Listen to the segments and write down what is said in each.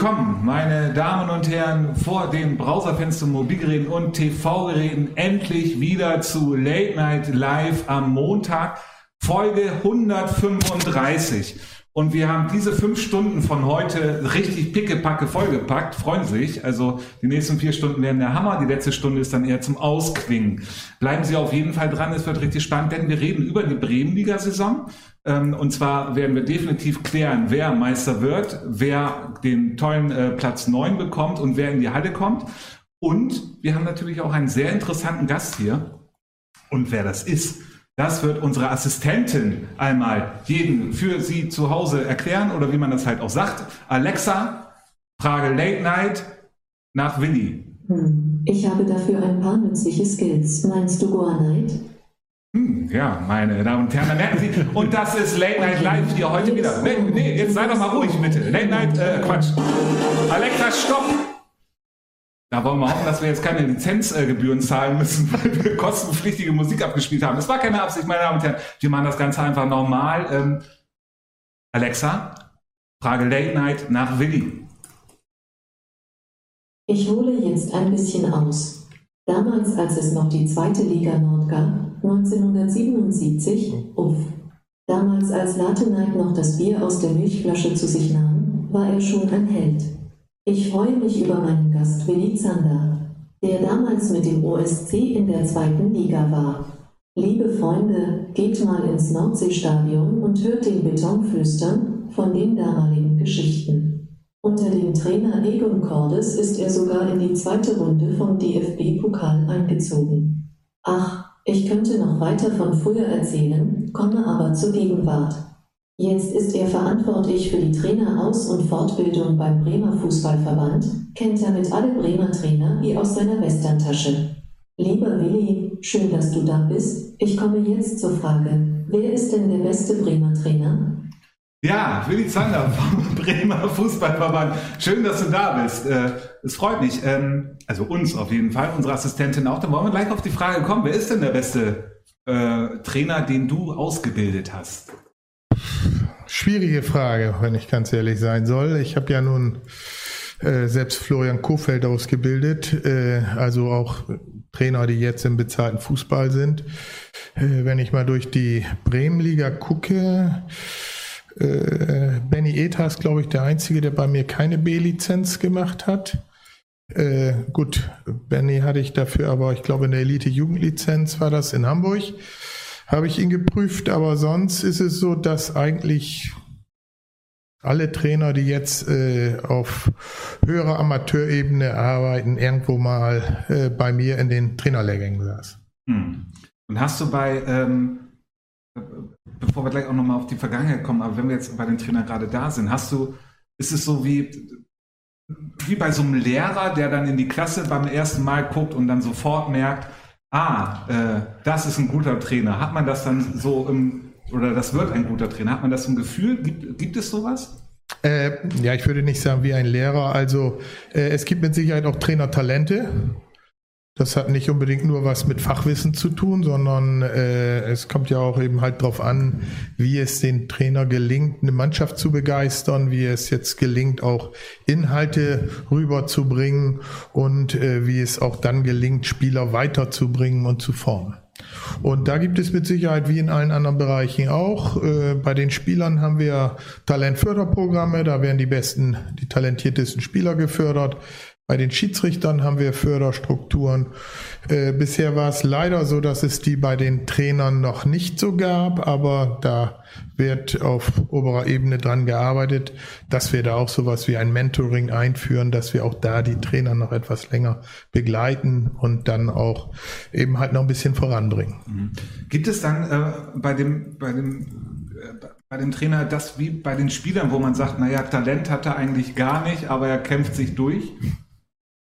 Willkommen, meine Damen und Herren, vor den Browserfenstern, Mobilgeräten und TV-Geräten endlich wieder zu Late Night Live am Montag, Folge 135. Und wir haben diese fünf Stunden von heute richtig pickepacke vollgepackt. Freuen sich. Also die nächsten vier Stunden werden der Hammer. Die letzte Stunde ist dann eher zum Ausklingen. Bleiben Sie auf jeden Fall dran. Es wird richtig spannend, denn wir reden über die Bremenliga-Saison. Ähm, und zwar werden wir definitiv klären, wer Meister wird, wer den tollen äh, Platz neun bekommt und wer in die Halle kommt. Und wir haben natürlich auch einen sehr interessanten Gast hier. Und wer das ist, das wird unsere Assistentin einmal jeden für Sie zu Hause erklären oder wie man das halt auch sagt. Alexa, Frage Late Night nach Willi. Hm, ich habe dafür ein paar nützliche Skills. Meinst du Goa Night? Hm, ja, meine Damen und Herren, da merken Sie, und das ist Late Night Live hier heute wieder. Nee, nee, jetzt sei doch mal ruhig bitte. Late Night, äh, Quatsch. Alexa, stopp! Da wollen wir hoffen, dass wir jetzt keine Lizenzgebühren zahlen müssen, weil wir kostenpflichtige Musik abgespielt haben. Das war keine Absicht, meine Damen und Herren. Wir machen das Ganze einfach normal. Ähm, Alexa, Frage Late Night nach Willi. Ich hole jetzt ein bisschen aus. Damals, als es noch die zweite Liga Nord gab, 1977, uff. Damals, als Latenheit noch das Bier aus der Milchflasche zu sich nahm, war er schon ein Held. Ich freue mich über meinen Gast Willi Zander, der damals mit dem OSC in der zweiten Liga war. Liebe Freunde, geht mal ins Nordseestadion und hört den Beton flüstern von den damaligen Geschichten. Unter dem Trainer Egon Cordes ist er sogar in die zweite Runde vom DFB-Pokal eingezogen. Ach, ich könnte noch weiter von früher erzählen, komme aber zur Gegenwart. Jetzt ist er verantwortlich für die Traineraus- und Fortbildung beim Bremer Fußballverband, kennt damit alle Bremer Trainer wie aus seiner Westerntasche. Lieber Willi, schön, dass du da bist. Ich komme jetzt zur Frage, wer ist denn der beste Bremer Trainer? Ja, Willi Zander vom Bremer Fußballverband. Schön, dass du da bist. Äh, es freut mich. Ähm, also uns auf jeden Fall, unsere Assistentin auch. Dann wollen wir gleich auf die Frage kommen. Wer ist denn der beste äh, Trainer, den du ausgebildet hast? Schwierige Frage, wenn ich ganz ehrlich sein soll. Ich habe ja nun äh, selbst Florian Kofeld ausgebildet, äh, also auch Trainer, die jetzt im bezahlten Fußball sind. Äh, wenn ich mal durch die Bremenliga gucke, äh, Benny Eta ist, glaube ich, der Einzige, der bei mir keine B-Lizenz gemacht hat. Äh, gut, Benny hatte ich dafür, aber ich glaube, eine Elite-Jugendlizenz war das in Hamburg habe ich ihn geprüft, aber sonst ist es so, dass eigentlich alle Trainer, die jetzt äh, auf höherer Amateurebene arbeiten, irgendwo mal äh, bei mir in den Trainerlehrgängen saß. Hm. Und hast du bei, ähm, bevor wir gleich auch nochmal auf die Vergangenheit kommen, aber wenn wir jetzt bei den Trainern gerade da sind, hast du, ist es so wie, wie bei so einem Lehrer, der dann in die Klasse beim ersten Mal guckt und dann sofort merkt, ah, äh, das ist ein guter Trainer. Hat man das dann so im, oder das wird ein guter Trainer? Hat man das im Gefühl? Gibt, gibt es sowas? Äh, ja, ich würde nicht sagen wie ein Lehrer. Also äh, es gibt mit Sicherheit auch Trainertalente. Das hat nicht unbedingt nur was mit Fachwissen zu tun, sondern äh, es kommt ja auch eben halt darauf an, wie es den Trainer gelingt, eine Mannschaft zu begeistern, wie es jetzt gelingt, auch Inhalte rüberzubringen und äh, wie es auch dann gelingt, Spieler weiterzubringen und zu formen. Und da gibt es mit Sicherheit wie in allen anderen Bereichen auch. Äh, bei den Spielern haben wir Talentförderprogramme, da werden die besten, die talentiertesten Spieler gefördert. Bei den Schiedsrichtern haben wir Förderstrukturen. Äh, bisher war es leider so, dass es die bei den Trainern noch nicht so gab, aber da wird auf oberer Ebene dran gearbeitet, dass wir da auch sowas wie ein Mentoring einführen, dass wir auch da die Trainer noch etwas länger begleiten und dann auch eben halt noch ein bisschen voranbringen. Mhm. Gibt es dann äh, bei dem, bei dem äh, bei dem Trainer das wie bei den Spielern, wo man sagt, naja, Talent hat er eigentlich gar nicht, aber er kämpft sich durch?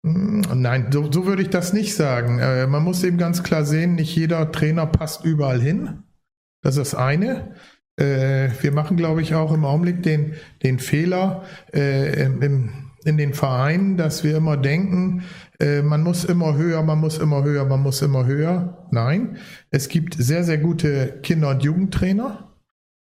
Hm, nein, so, so würde ich das nicht sagen. Äh, man muss eben ganz klar sehen, nicht jeder Trainer passt überall hin. Das ist das eine. Äh, wir machen, glaube ich, auch im Augenblick den, den Fehler äh, im, in den Vereinen, dass wir immer denken, äh, man muss immer höher, man muss immer höher, man muss immer höher. Nein, es gibt sehr, sehr gute Kinder- und Jugendtrainer.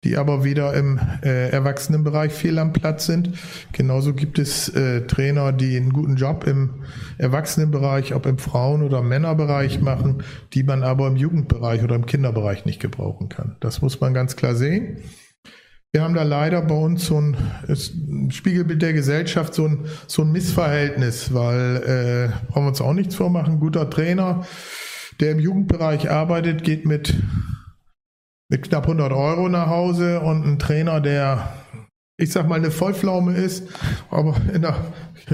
Die aber wieder im äh, Erwachsenenbereich fehl am Platz sind. Genauso gibt es äh, Trainer, die einen guten Job im Erwachsenenbereich, ob im Frauen- oder Männerbereich machen, die man aber im Jugendbereich oder im Kinderbereich nicht gebrauchen kann. Das muss man ganz klar sehen. Wir haben da leider bei uns so ein, ein Spiegelbild der Gesellschaft, so ein, so ein Missverhältnis, weil äh, brauchen wir uns auch nichts vormachen. Ein guter Trainer, der im Jugendbereich arbeitet, geht mit mit knapp 100 Euro nach Hause und ein Trainer, der, ich sag mal, eine Vollpflaume ist, aber in der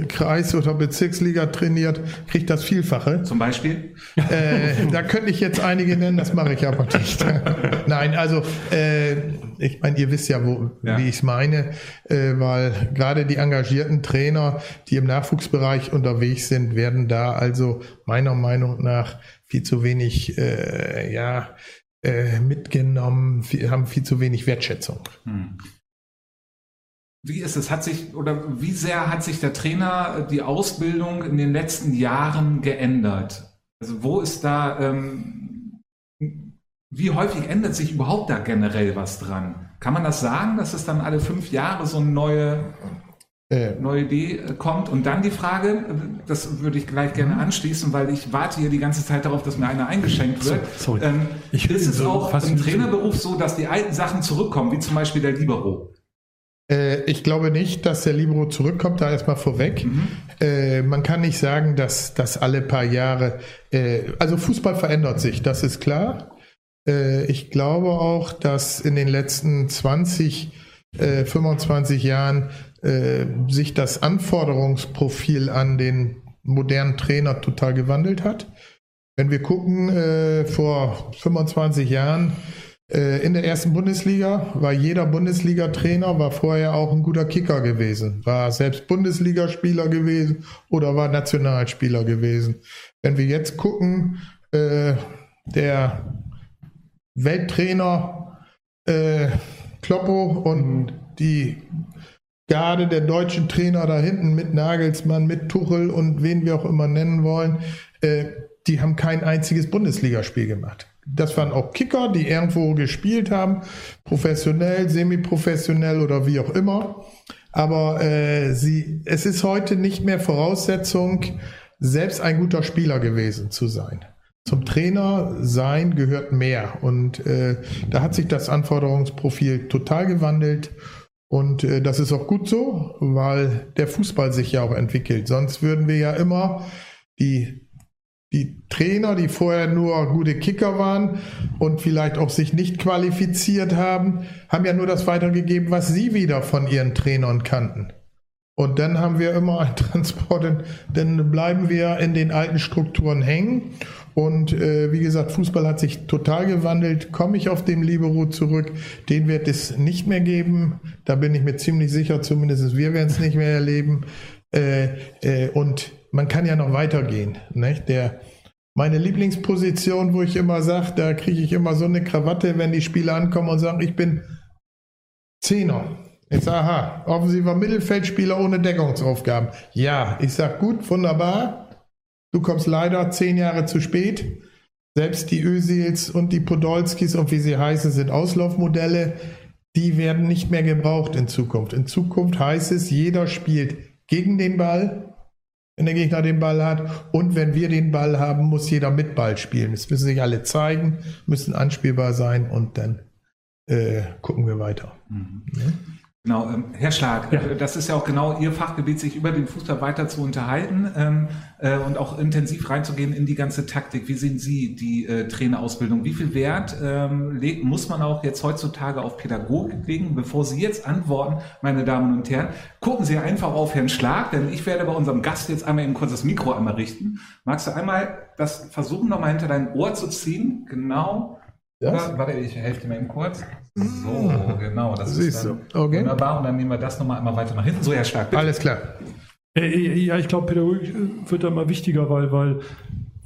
Kreis- oder Bezirksliga trainiert, kriegt das Vielfache. Zum Beispiel? Äh, da könnte ich jetzt einige nennen, das mache ich aber nicht. Nein, also äh, ich meine, ihr wisst ja, wo, ja. wie ich es meine, äh, weil gerade die engagierten Trainer, die im Nachwuchsbereich unterwegs sind, werden da also meiner Meinung nach viel zu wenig, äh, ja, äh, mitgenommen, viel, haben viel zu wenig Wertschätzung. Hm. Wie ist es? Hat sich oder wie sehr hat sich der Trainer die Ausbildung in den letzten Jahren geändert? Also wo ist da, ähm, wie häufig ändert sich überhaupt da generell was dran? Kann man das sagen, dass es dann alle fünf Jahre so eine neue äh. neue Idee äh, kommt. Und dann die Frage, das würde ich gleich gerne mhm. anschließen, weil ich warte hier die ganze Zeit darauf, dass mir einer eingeschenkt wird. Sorry. Ähm, ich ist es so auch im Trainerberuf so, dass die alten Sachen zurückkommen, wie zum Beispiel der Libero? Äh, ich glaube nicht, dass der Libero zurückkommt, da erstmal vorweg. Mhm. Äh, man kann nicht sagen, dass das alle paar Jahre, äh, also Fußball verändert sich, das ist klar. Äh, ich glaube auch, dass in den letzten 20, 25 Jahren äh, sich das Anforderungsprofil an den modernen Trainer total gewandelt hat. Wenn wir gucken, äh, vor 25 Jahren äh, in der ersten Bundesliga war jeder Bundesliga-Trainer, war vorher auch ein guter Kicker gewesen, war selbst Bundesligaspieler gewesen oder war Nationalspieler gewesen. Wenn wir jetzt gucken, äh, der Welttrainer äh, Kloppo und die Garde der deutschen Trainer da hinten mit Nagelsmann, mit Tuchel und wen wir auch immer nennen wollen, äh, die haben kein einziges Bundesligaspiel gemacht. Das waren auch Kicker, die irgendwo gespielt haben, professionell, semi-professionell oder wie auch immer. Aber äh, sie, es ist heute nicht mehr Voraussetzung, selbst ein guter Spieler gewesen zu sein. Zum Trainer sein gehört mehr. Und äh, da hat sich das Anforderungsprofil total gewandelt. Und äh, das ist auch gut so, weil der Fußball sich ja auch entwickelt. Sonst würden wir ja immer die, die Trainer, die vorher nur gute Kicker waren und vielleicht auch sich nicht qualifiziert haben, haben ja nur das weitergegeben, was sie wieder von ihren Trainern kannten. Und dann haben wir immer einen Transport, dann bleiben wir in den alten Strukturen hängen. Und äh, wie gesagt, Fußball hat sich total gewandelt. Komme ich auf dem Libero zurück, den wird es nicht mehr geben. Da bin ich mir ziemlich sicher, zumindest wir werden es nicht mehr erleben. Äh, äh, und man kann ja noch weitergehen. Nicht? Der, meine Lieblingsposition, wo ich immer sage, da kriege ich immer so eine Krawatte, wenn die Spieler ankommen und sagen, ich bin Zehner. Ich sage, aha, offensiver Mittelfeldspieler ohne Deckungsaufgaben. Ja, ich sage, gut, wunderbar. Du kommst leider zehn Jahre zu spät. Selbst die Ösils und die Podolskis und wie sie heißen, sind Auslaufmodelle. Die werden nicht mehr gebraucht in Zukunft. In Zukunft heißt es, jeder spielt gegen den Ball, wenn der Gegner den Ball hat. Und wenn wir den Ball haben, muss jeder mit Ball spielen. Es müssen sich alle zeigen, müssen anspielbar sein und dann äh, gucken wir weiter. Mhm. Ja? Genau, ähm, Herr Schlag, ja. Äh, das ist ja auch genau Ihr Fachgebiet, sich über den Fußball weiter zu unterhalten ähm, äh, und auch intensiv reinzugehen in die ganze Taktik. Wie sehen Sie die äh, Trainerausbildung? Wie viel Wert ähm, muss man auch jetzt heutzutage auf Pädagogik legen? Bevor Sie jetzt antworten, meine Damen und Herren, gucken Sie einfach auf Herrn Schlag, denn ich werde bei unserem Gast jetzt einmal eben kurz das Mikro einmal richten. Magst du einmal das versuchen, nochmal hinter dein Ohr zu ziehen? Genau. Ja? Warte, ich helfe dir mal eben kurz. So, genau. Das Siehst ist dann okay. wunderbar. Und dann nehmen wir das nochmal einmal weiter nach hinten. So, Herr Stark, bitte. Alles klar. Äh, äh, ja, ich glaube, Pädagogik äh, wird da immer wichtiger, weil, weil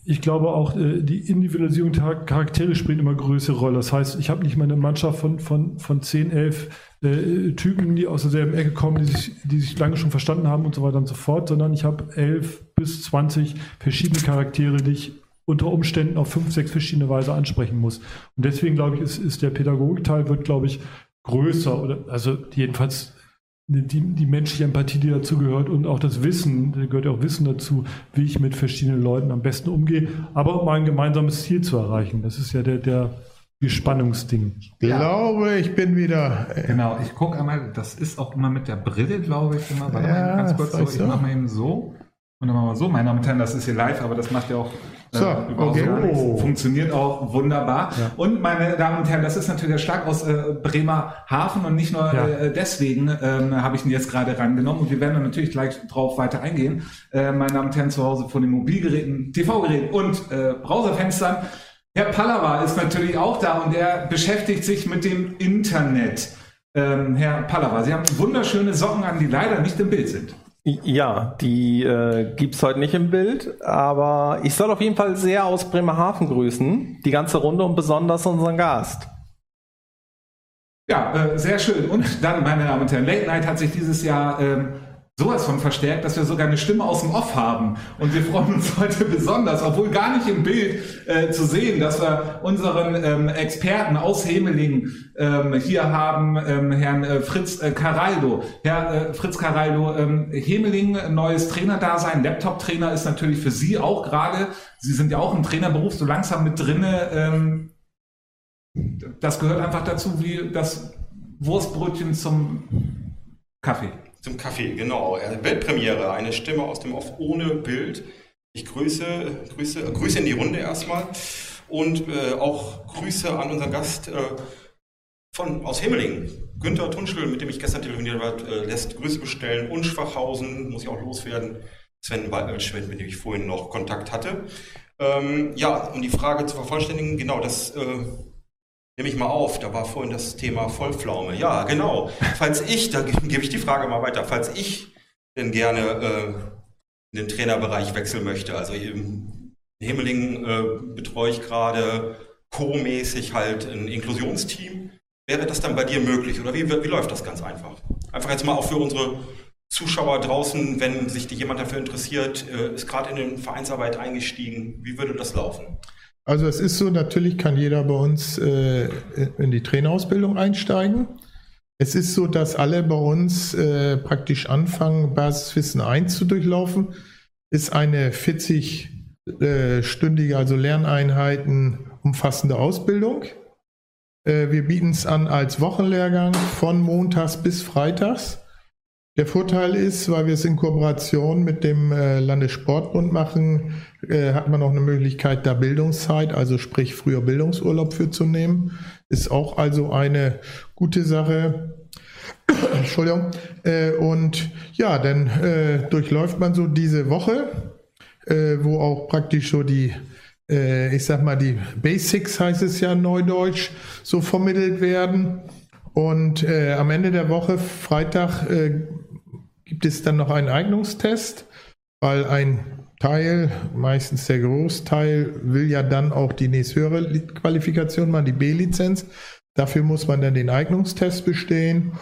ich glaube auch, die Individualisierung der Charaktere spielt immer größere Rolle. Das heißt, ich habe nicht mal eine Mannschaft von, von, von 10, 11 äh, Typen, die aus derselben Ecke kommen, die sich, die sich lange schon verstanden haben und so weiter und so fort, sondern ich habe 11 bis 20 verschiedene Charaktere, die ich unter Umständen auf fünf, sechs verschiedene Weise ansprechen muss. Und deswegen glaube ich, ist, ist der Pädagogikteil wird, glaube ich, größer oder also jedenfalls die, die menschliche Empathie, die dazu gehört und auch das Wissen, da gehört ja auch Wissen dazu, wie ich mit verschiedenen Leuten am besten umgehe, aber um ein gemeinsames Ziel zu erreichen. Das ist ja der, der Spannungsding. Ich glaube, ich bin wieder. Äh, genau, ich gucke einmal, das ist auch immer mit der Brille, glaube ich, immer. Warte ja, mal ganz kurz so, ich so. mache mal eben so. Und dann machen wir so, meine Damen und Herren, das ist hier live, aber das macht ja auch äh, so, okay. oh. funktioniert auch wunderbar. Ja. Und meine Damen und Herren, das ist natürlich der Schlag aus äh, Bremerhaven und nicht nur ja. äh, deswegen ähm, habe ich ihn jetzt gerade rangenommen und wir werden dann natürlich gleich drauf weiter eingehen. Äh, meine Damen und Herren zu Hause von den Mobilgeräten, TV-Geräten und äh, Browserfenstern. Herr Pallava ist natürlich auch da und er beschäftigt sich mit dem Internet. Ähm, Herr Pallava, Sie haben wunderschöne Socken an, die leider nicht im Bild sind. Ja, die äh, es heute nicht im Bild, aber ich soll auf jeden Fall sehr aus Bremerhaven grüßen, die ganze Runde und besonders unseren Gast. Ja, äh, sehr schön. Und dann, meine Damen und Herren, Late Night hat sich dieses Jahr ähm, sowas von verstärkt, dass wir sogar eine Stimme aus dem Off haben. Und wir freuen uns heute besonders, obwohl gar nicht im Bild äh, zu sehen, dass wir unseren ähm, Experten aus Hemeling ähm, hier haben, ähm, Herrn äh, Fritz äh, Caraldo. Herr äh, Fritz Caraldo, ähm, Hemeling, neues Trainerdasein, Laptop-Trainer ist natürlich für Sie auch gerade, Sie sind ja auch im Trainerberuf so langsam mit drinne. Ähm, das gehört einfach dazu wie das Wurstbrötchen zum Kaffee. Zum Kaffee, genau. Weltpremiere, eine Stimme aus dem Off ohne Bild. Ich grüße, grüße, grüße in die Runde erstmal und äh, auch Grüße an unseren Gast äh, von, aus Himmeling. Günther Tunschel, mit dem ich gestern telefoniert habe, äh, lässt Grüße bestellen. Und Schwachhausen muss ich auch loswerden. Sven Waldschmidt, mit dem ich vorhin noch Kontakt hatte. Ähm, ja, um die Frage zu vervollständigen, genau, das äh, nehme ich mal auf, da war vorhin das Thema Vollpflaume. Ja, genau. Falls ich, da gebe ich die Frage mal weiter, falls ich denn gerne äh, in den Trainerbereich wechseln möchte, also im Himmeling äh, betreue ich gerade co-mäßig halt ein Inklusionsteam. Wäre das dann bei dir möglich oder wie, wie läuft das ganz einfach? Einfach jetzt mal auch für unsere Zuschauer draußen, wenn sich jemand dafür interessiert, äh, ist gerade in den Vereinsarbeit eingestiegen. Wie würde das laufen? Also es ist so, natürlich kann jeder bei uns äh, in die Trainerausbildung einsteigen. Es ist so, dass alle bei uns äh, praktisch anfangen, Basiswissen 1 zu durchlaufen. Ist eine 40-stündige, also Lerneinheiten umfassende Ausbildung. Äh, wir bieten es an als Wochenlehrgang von Montags bis Freitags. Der Vorteil ist, weil wir es in Kooperation mit dem äh, Landessportbund machen, äh, hat man auch eine Möglichkeit, da Bildungszeit, also sprich früher Bildungsurlaub für zu nehmen. Ist auch also eine gute Sache. Entschuldigung. Äh, und ja, dann durchläuft man so diese Woche, wo auch praktisch so die ich sag mal, die Basics heißt es ja neudeutsch, so vermittelt werden. Und äh, am Ende der Woche, Freitag, äh, gibt es dann noch einen Eignungstest, weil ein Teil, meistens der Großteil, will ja dann auch die nächsthöhere Qualifikation machen, die B-Lizenz. Dafür muss man dann den Eignungstest bestehen.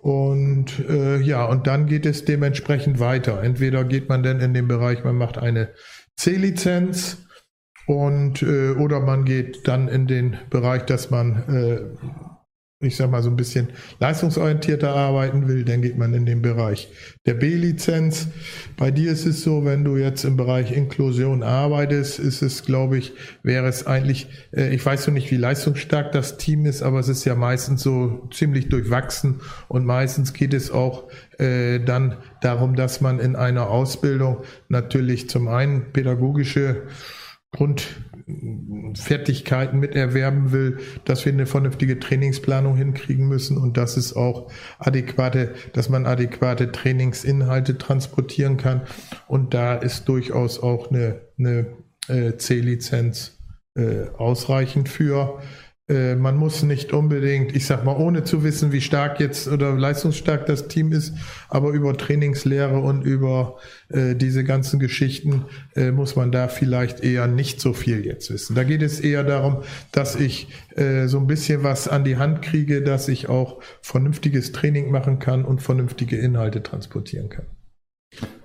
Und äh, ja, und dann geht es dementsprechend weiter. Entweder geht man dann in den Bereich, man macht eine C-Lizenz und äh, oder man geht dann in den Bereich, dass man äh, ich sag mal, so ein bisschen leistungsorientierter arbeiten will, dann geht man in den Bereich der B-Lizenz. Bei dir ist es so, wenn du jetzt im Bereich Inklusion arbeitest, ist es, glaube ich, wäre es eigentlich, äh, ich weiß noch nicht, wie leistungsstark das Team ist, aber es ist ja meistens so ziemlich durchwachsen und meistens geht es auch äh, dann darum, dass man in einer Ausbildung natürlich zum einen pädagogische Grundfertigkeiten miterwerben will, dass wir eine vernünftige Trainingsplanung hinkriegen müssen und dass es auch adäquate, dass man adäquate Trainingsinhalte transportieren kann. Und da ist durchaus auch eine, eine äh, C-Lizenz äh, ausreichend für. Äh, man muss nicht unbedingt, ich sag mal, ohne zu wissen, wie stark jetzt oder leistungsstark das Team ist, aber über Trainingslehre und über äh, diese ganzen Geschichten äh, muss man da vielleicht eher nicht so viel jetzt wissen. Da geht es eher darum, dass ich äh, so ein bisschen was an die Hand kriege, dass ich auch vernünftiges Training machen kann und vernünftige Inhalte transportieren kann.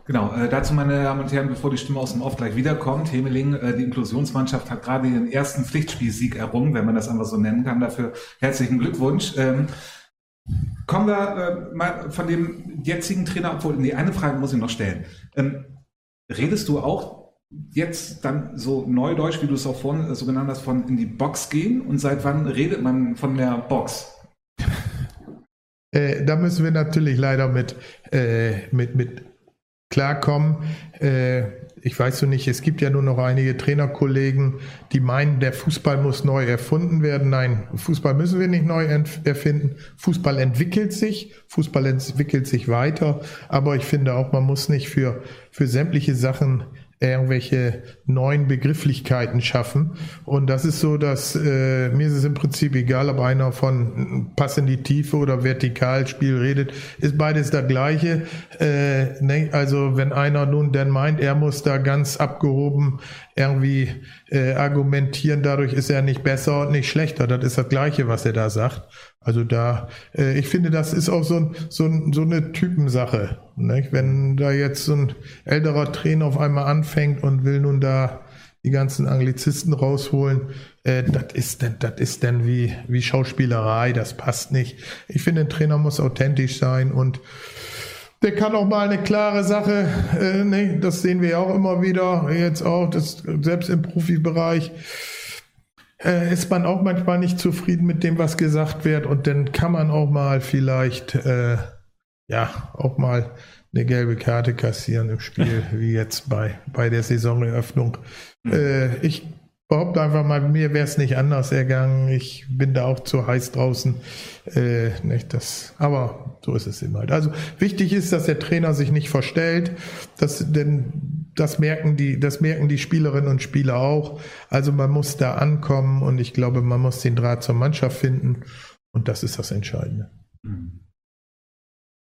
Genau, äh, dazu meine Damen und Herren, bevor die Stimme aus dem Off gleich wiederkommt, Hemeling, äh, die Inklusionsmannschaft hat gerade ihren ersten Pflichtspielsieg errungen, wenn man das einfach so nennen kann. Dafür herzlichen Glückwunsch. Ähm, Kommen wir äh, mal von dem jetzigen Trainer, obwohl, nee, eine Frage muss ich noch stellen. Ähm, redest du auch jetzt dann so neudeutsch, wie du es auch vorhin äh, so genannt hast, von in die Box gehen? Und seit wann redet man von der Box? Äh, da müssen wir natürlich leider mit, äh, mit, mit klarkommen. Äh, ich weiß so nicht, es gibt ja nur noch einige Trainerkollegen, die meinen, der Fußball muss neu erfunden werden. Nein, Fußball müssen wir nicht neu erfinden. Fußball entwickelt sich, Fußball entwickelt sich weiter. Aber ich finde auch, man muss nicht für, für sämtliche Sachen irgendwelche neuen Begrifflichkeiten schaffen. Und das ist so, dass äh, mir ist es im Prinzip egal, ob einer von Pass in die Tiefe oder Vertikalspiel redet, ist beides das gleiche. Äh, ne? Also wenn einer nun denn meint, er muss da ganz abgehoben irgendwie äh, argumentieren, dadurch ist er nicht besser und nicht schlechter. Das ist das Gleiche, was er da sagt. Also da, äh, ich finde, das ist auch so, ein, so, ein, so eine Typensache. Nicht? Wenn da jetzt so ein älterer Trainer auf einmal anfängt und will nun da die ganzen Anglizisten rausholen, äh, das ist denn, das ist denn wie, wie Schauspielerei, das passt nicht. Ich finde, ein Trainer muss authentisch sein und der kann auch mal eine klare Sache, äh, ne, das sehen wir ja auch immer wieder, jetzt auch, das, selbst im Profibereich, äh, ist man auch manchmal nicht zufrieden mit dem, was gesagt wird und dann kann man auch mal vielleicht, äh, ja, auch mal eine gelbe Karte kassieren im Spiel, wie jetzt bei, bei der Saisoneröffnung. Mhm. Äh, ich behaupte einfach mal, mir wäre es nicht anders ergangen. Ich bin da auch zu heiß draußen. Äh, nicht das, aber so ist es immer halt. Also wichtig ist, dass der Trainer sich nicht verstellt, dass, denn das merken die, das merken die Spielerinnen und Spieler auch. Also man muss da ankommen und ich glaube, man muss den Draht zur Mannschaft finden und das ist das Entscheidende. Mhm.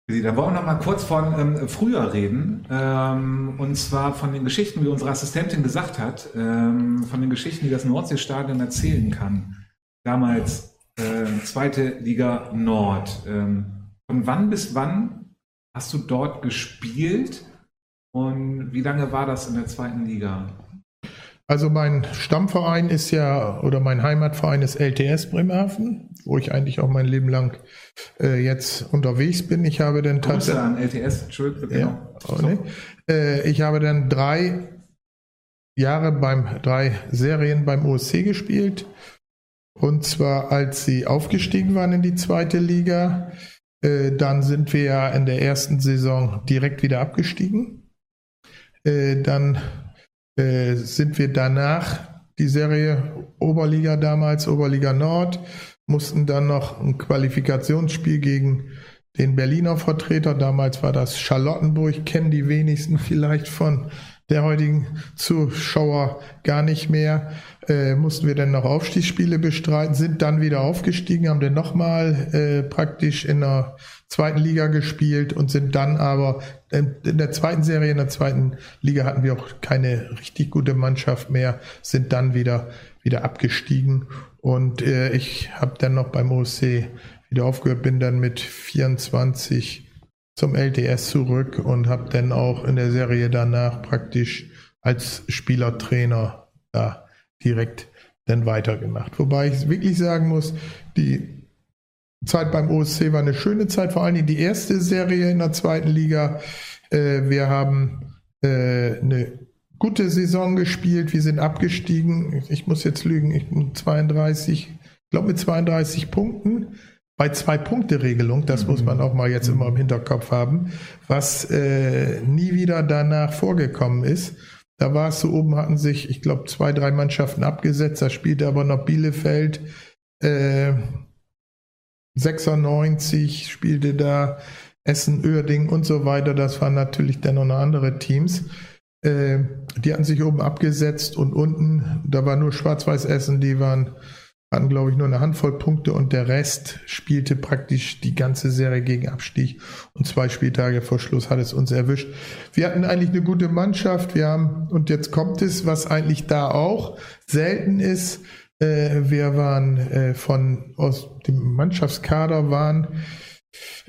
Da wollen wir noch mal kurz von ähm, früher reden. Ähm, und zwar von den Geschichten, wie unsere Assistentin gesagt hat, ähm, von den Geschichten, die das Nordseestadion erzählen kann. Damals äh, zweite Liga Nord. Ähm, von wann bis wann hast du dort gespielt? Und wie lange war das in der zweiten Liga? Also mein Stammverein ist ja, oder mein Heimatverein ist LTS Bremerhaven, wo ich eigentlich auch mein Leben lang äh, jetzt unterwegs bin. Ich habe dann tatsächlich... an LTS, Entschuldigung. Genau. Ja, nee. äh, ich habe dann drei Jahre beim, drei Serien beim OSC gespielt. Und zwar als sie aufgestiegen waren in die zweite Liga. Äh, dann sind wir ja in der ersten Saison direkt wieder abgestiegen. Äh, dann äh, sind wir danach die Serie Oberliga damals, Oberliga Nord, mussten dann noch ein Qualifikationsspiel gegen den Berliner Vertreter, damals war das Charlottenburg, kennen die wenigsten vielleicht von der heutigen Zuschauer gar nicht mehr. Äh, mussten wir dann noch Aufstiegsspiele bestreiten, sind dann wieder aufgestiegen, haben dann nochmal äh, praktisch in der zweiten Liga gespielt und sind dann aber in, der zweiten Serie, in der zweiten Liga hatten wir auch keine richtig gute Mannschaft mehr, sind dann wieder, wieder abgestiegen und äh, ich habe dann noch beim OSC wieder aufgehört, bin dann mit 24 zum LTS zurück und habe dann auch in der Serie danach praktisch als Spielertrainer da direkt dann weitergemacht. Wobei ich wirklich sagen muss, die Zeit beim OSC war eine schöne Zeit, vor allen Dingen die erste Serie in der zweiten Liga. Äh, wir haben äh, eine gute Saison gespielt, wir sind abgestiegen. Ich muss jetzt lügen, ich bin 32, ich glaube mit 32 Punkten. Bei Zwei-Punkte-Regelung, das mhm. muss man auch mal jetzt immer im Hinterkopf haben, was äh, nie wieder danach vorgekommen ist. Da war es so, oben hatten sich, ich glaube, zwei, drei Mannschaften abgesetzt, da spielte aber noch Bielefeld. Äh, 96 spielte da Essen, Uerding und so weiter. Das waren natürlich dann noch andere Teams. Äh, die hatten sich oben abgesetzt und unten, da war nur Schwarz-Weiß Essen, die waren, hatten glaube ich nur eine Handvoll Punkte und der Rest spielte praktisch die ganze Serie gegen Abstieg und zwei Spieltage vor Schluss hat es uns erwischt. Wir hatten eigentlich eine gute Mannschaft, wir haben, und jetzt kommt es, was eigentlich da auch selten ist, äh, wir waren äh, von aus dem Mannschaftskader waren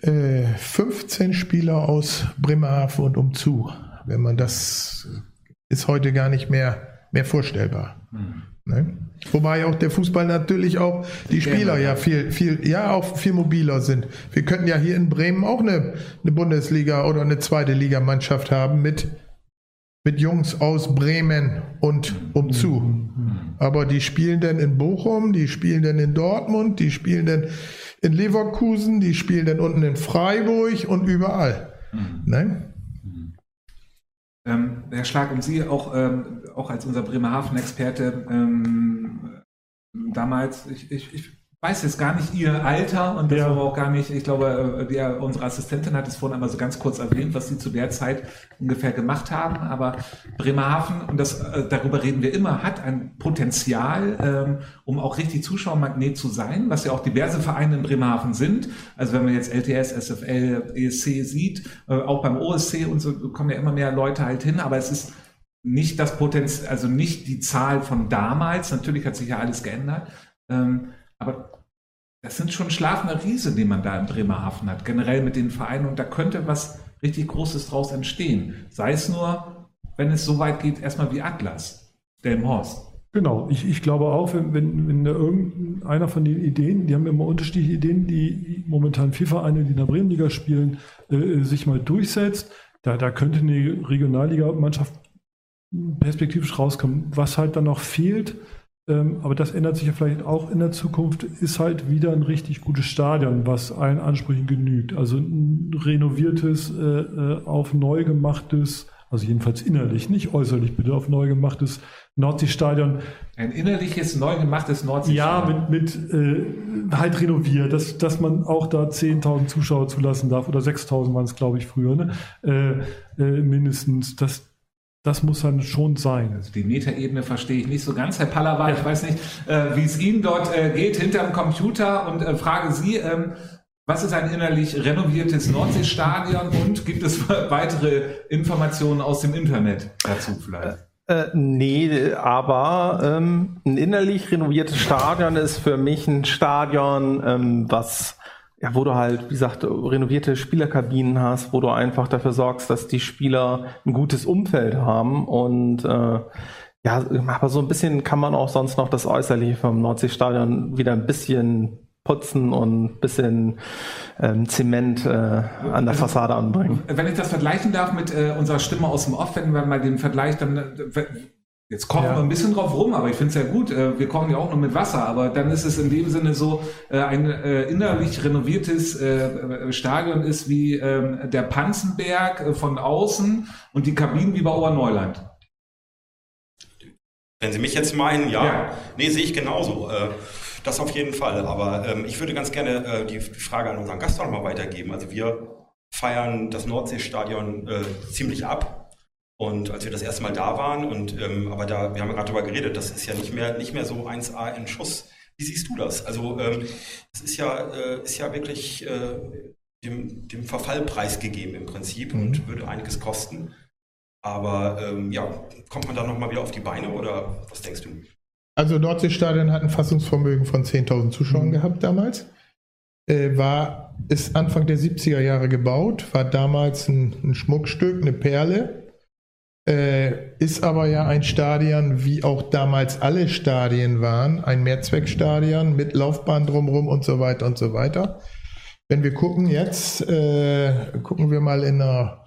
äh, 15 Spieler aus Bremerhaven und umzu. Wenn man das ist heute gar nicht mehr mehr vorstellbar. Mhm. Ne? Wobei auch der Fußball natürlich auch die Spieler ja viel, viel, ja auch viel mobiler sind. Wir könnten ja hier in Bremen auch eine, eine Bundesliga oder eine zweite Ligamannschaft haben mit, mit Jungs aus Bremen und umzu. Aber die spielen dann in Bochum, die spielen dann in Dortmund, die spielen dann in Leverkusen, die spielen dann unten in Freiburg und überall. Ne? Ähm, Herr Schlag, und Sie auch, ähm, auch als unser Bremerhaven-Experte, ähm, damals, ich, ich, ich weiß jetzt gar nicht Ihr Alter und das Ja. aber auch gar nicht, ich glaube, äh, der, unsere Assistentin hat es vorhin einmal so ganz kurz erwähnt, was Sie zu der Zeit ungefähr gemacht haben, aber Bremerhaven, und das, äh, darüber reden wir immer, hat ein Potenzial, ähm, um auch richtig Zuschauermagnet zu sein, was ja auch diverse Vereine in Bremerhaven sind. Also wenn man jetzt LTS, SFL, ESC sieht, äh, auch beim OSC und so kommen ja immer mehr Leute halt hin, aber es ist nicht das Potenzial, also nicht die Zahl von damals, natürlich hat sich ja alles geändert, ähm, aber das sind schon schlafende Riese, die man da in Bremerhaven hat, generell mit den Vereinen und da könnte was richtig Großes draus entstehen. Sei es nur, wenn es so weit geht, erstmal wie Atlas, Delmhorst. Genau, ich, ich glaube auch, wenn, wenn, wenn da irgendeiner von den Ideen, die haben immer unterschiedliche Ideen, die momentan vier Vereine, die in der Bremenliga spielen, äh, sich mal durchsetzt, da, da könnte eine Regionalliga-Mannschaft perspektivisch rauskommen. Was halt dann noch fehlt, aber das ändert sich ja vielleicht auch in der Zukunft, ist halt wieder ein richtig gutes Stadion, was allen Ansprüchen genügt. Also ein renoviertes, äh, äh, auf neu gemachtes, also jedenfalls innerlich, nicht äußerlich bitte, auf neu gemachtes Nordseestadion. Ein innerliches, neu gemachtes Nordsee. Ja, mit, mit äh, halt renoviert, dass, dass man auch da 10.000 Zuschauer zulassen darf oder 6.000 waren es, glaube ich, früher, ne? äh, äh, mindestens. Das, das muss dann schon sein. Also die Metaebene verstehe ich nicht so ganz, Herr Pallava. Ich weiß nicht, äh, wie es Ihnen dort äh, geht hinterm Computer und äh, frage Sie, ähm, was ist ein innerlich renoviertes Nordseestadion und gibt es weitere Informationen aus dem Internet dazu vielleicht? Äh, nee, aber ähm, ein innerlich renoviertes Stadion ist für mich ein Stadion, ähm, was ja, wo du halt, wie gesagt, renovierte Spielerkabinen hast, wo du einfach dafür sorgst, dass die Spieler ein gutes Umfeld haben und äh, ja, aber so ein bisschen kann man auch sonst noch das Äußerliche vom Nordseestadion wieder ein bisschen putzen und ein bisschen ähm, Zement äh, an der Fassade anbringen. Wenn ich das vergleichen darf mit äh, unserer Stimme aus dem Off, wenn wir mal den Vergleich dann, äh, jetzt kochen Ja. wir ein bisschen drauf rum, aber ich finde es ja gut, äh, wir kochen ja auch nur mit Wasser, aber dann ist es in dem Sinne so, äh, ein äh, innerlich renoviertes Stadion ist wie ähm, der Panzenberg von außen und die Kabinen wie bei Oberneuland. Wenn Sie mich jetzt meinen, ja. Ja. Nee, sehe ich genauso. Das auf jeden Fall. Aber ähm, ich würde ganz gerne die, Frage an unseren Gast auch nochmal weitergeben. Also wir feiern das Nordseestadion ziemlich ab. Und als wir das erste Mal da waren, und ähm, aber da, wir haben ja gerade darüber geredet, das ist ja nicht mehr, nicht mehr so 1A in Schuss. Wie siehst du das? Also ähm, das ist ja, äh, ist ja wirklich äh, dem, dem Verfall preisgegeben im Prinzip und würde einiges kosten. Aber ähm, ja, kommt man da nochmal wieder auf die Beine oder was denkst du? Also Nordseestadion hat ein Fassungsvermögen von 10.000 Zuschauern gehabt damals. Äh, war, ist Anfang der 70er Jahre gebaut, war damals ein, ein Schmuckstück, eine Perle. Äh, ist aber ja ein Stadion, wie auch damals alle Stadien waren, ein Mehrzweckstadion mit Laufbahn drumherum und so weiter und so weiter. Wenn wir gucken jetzt, äh, gucken wir mal in der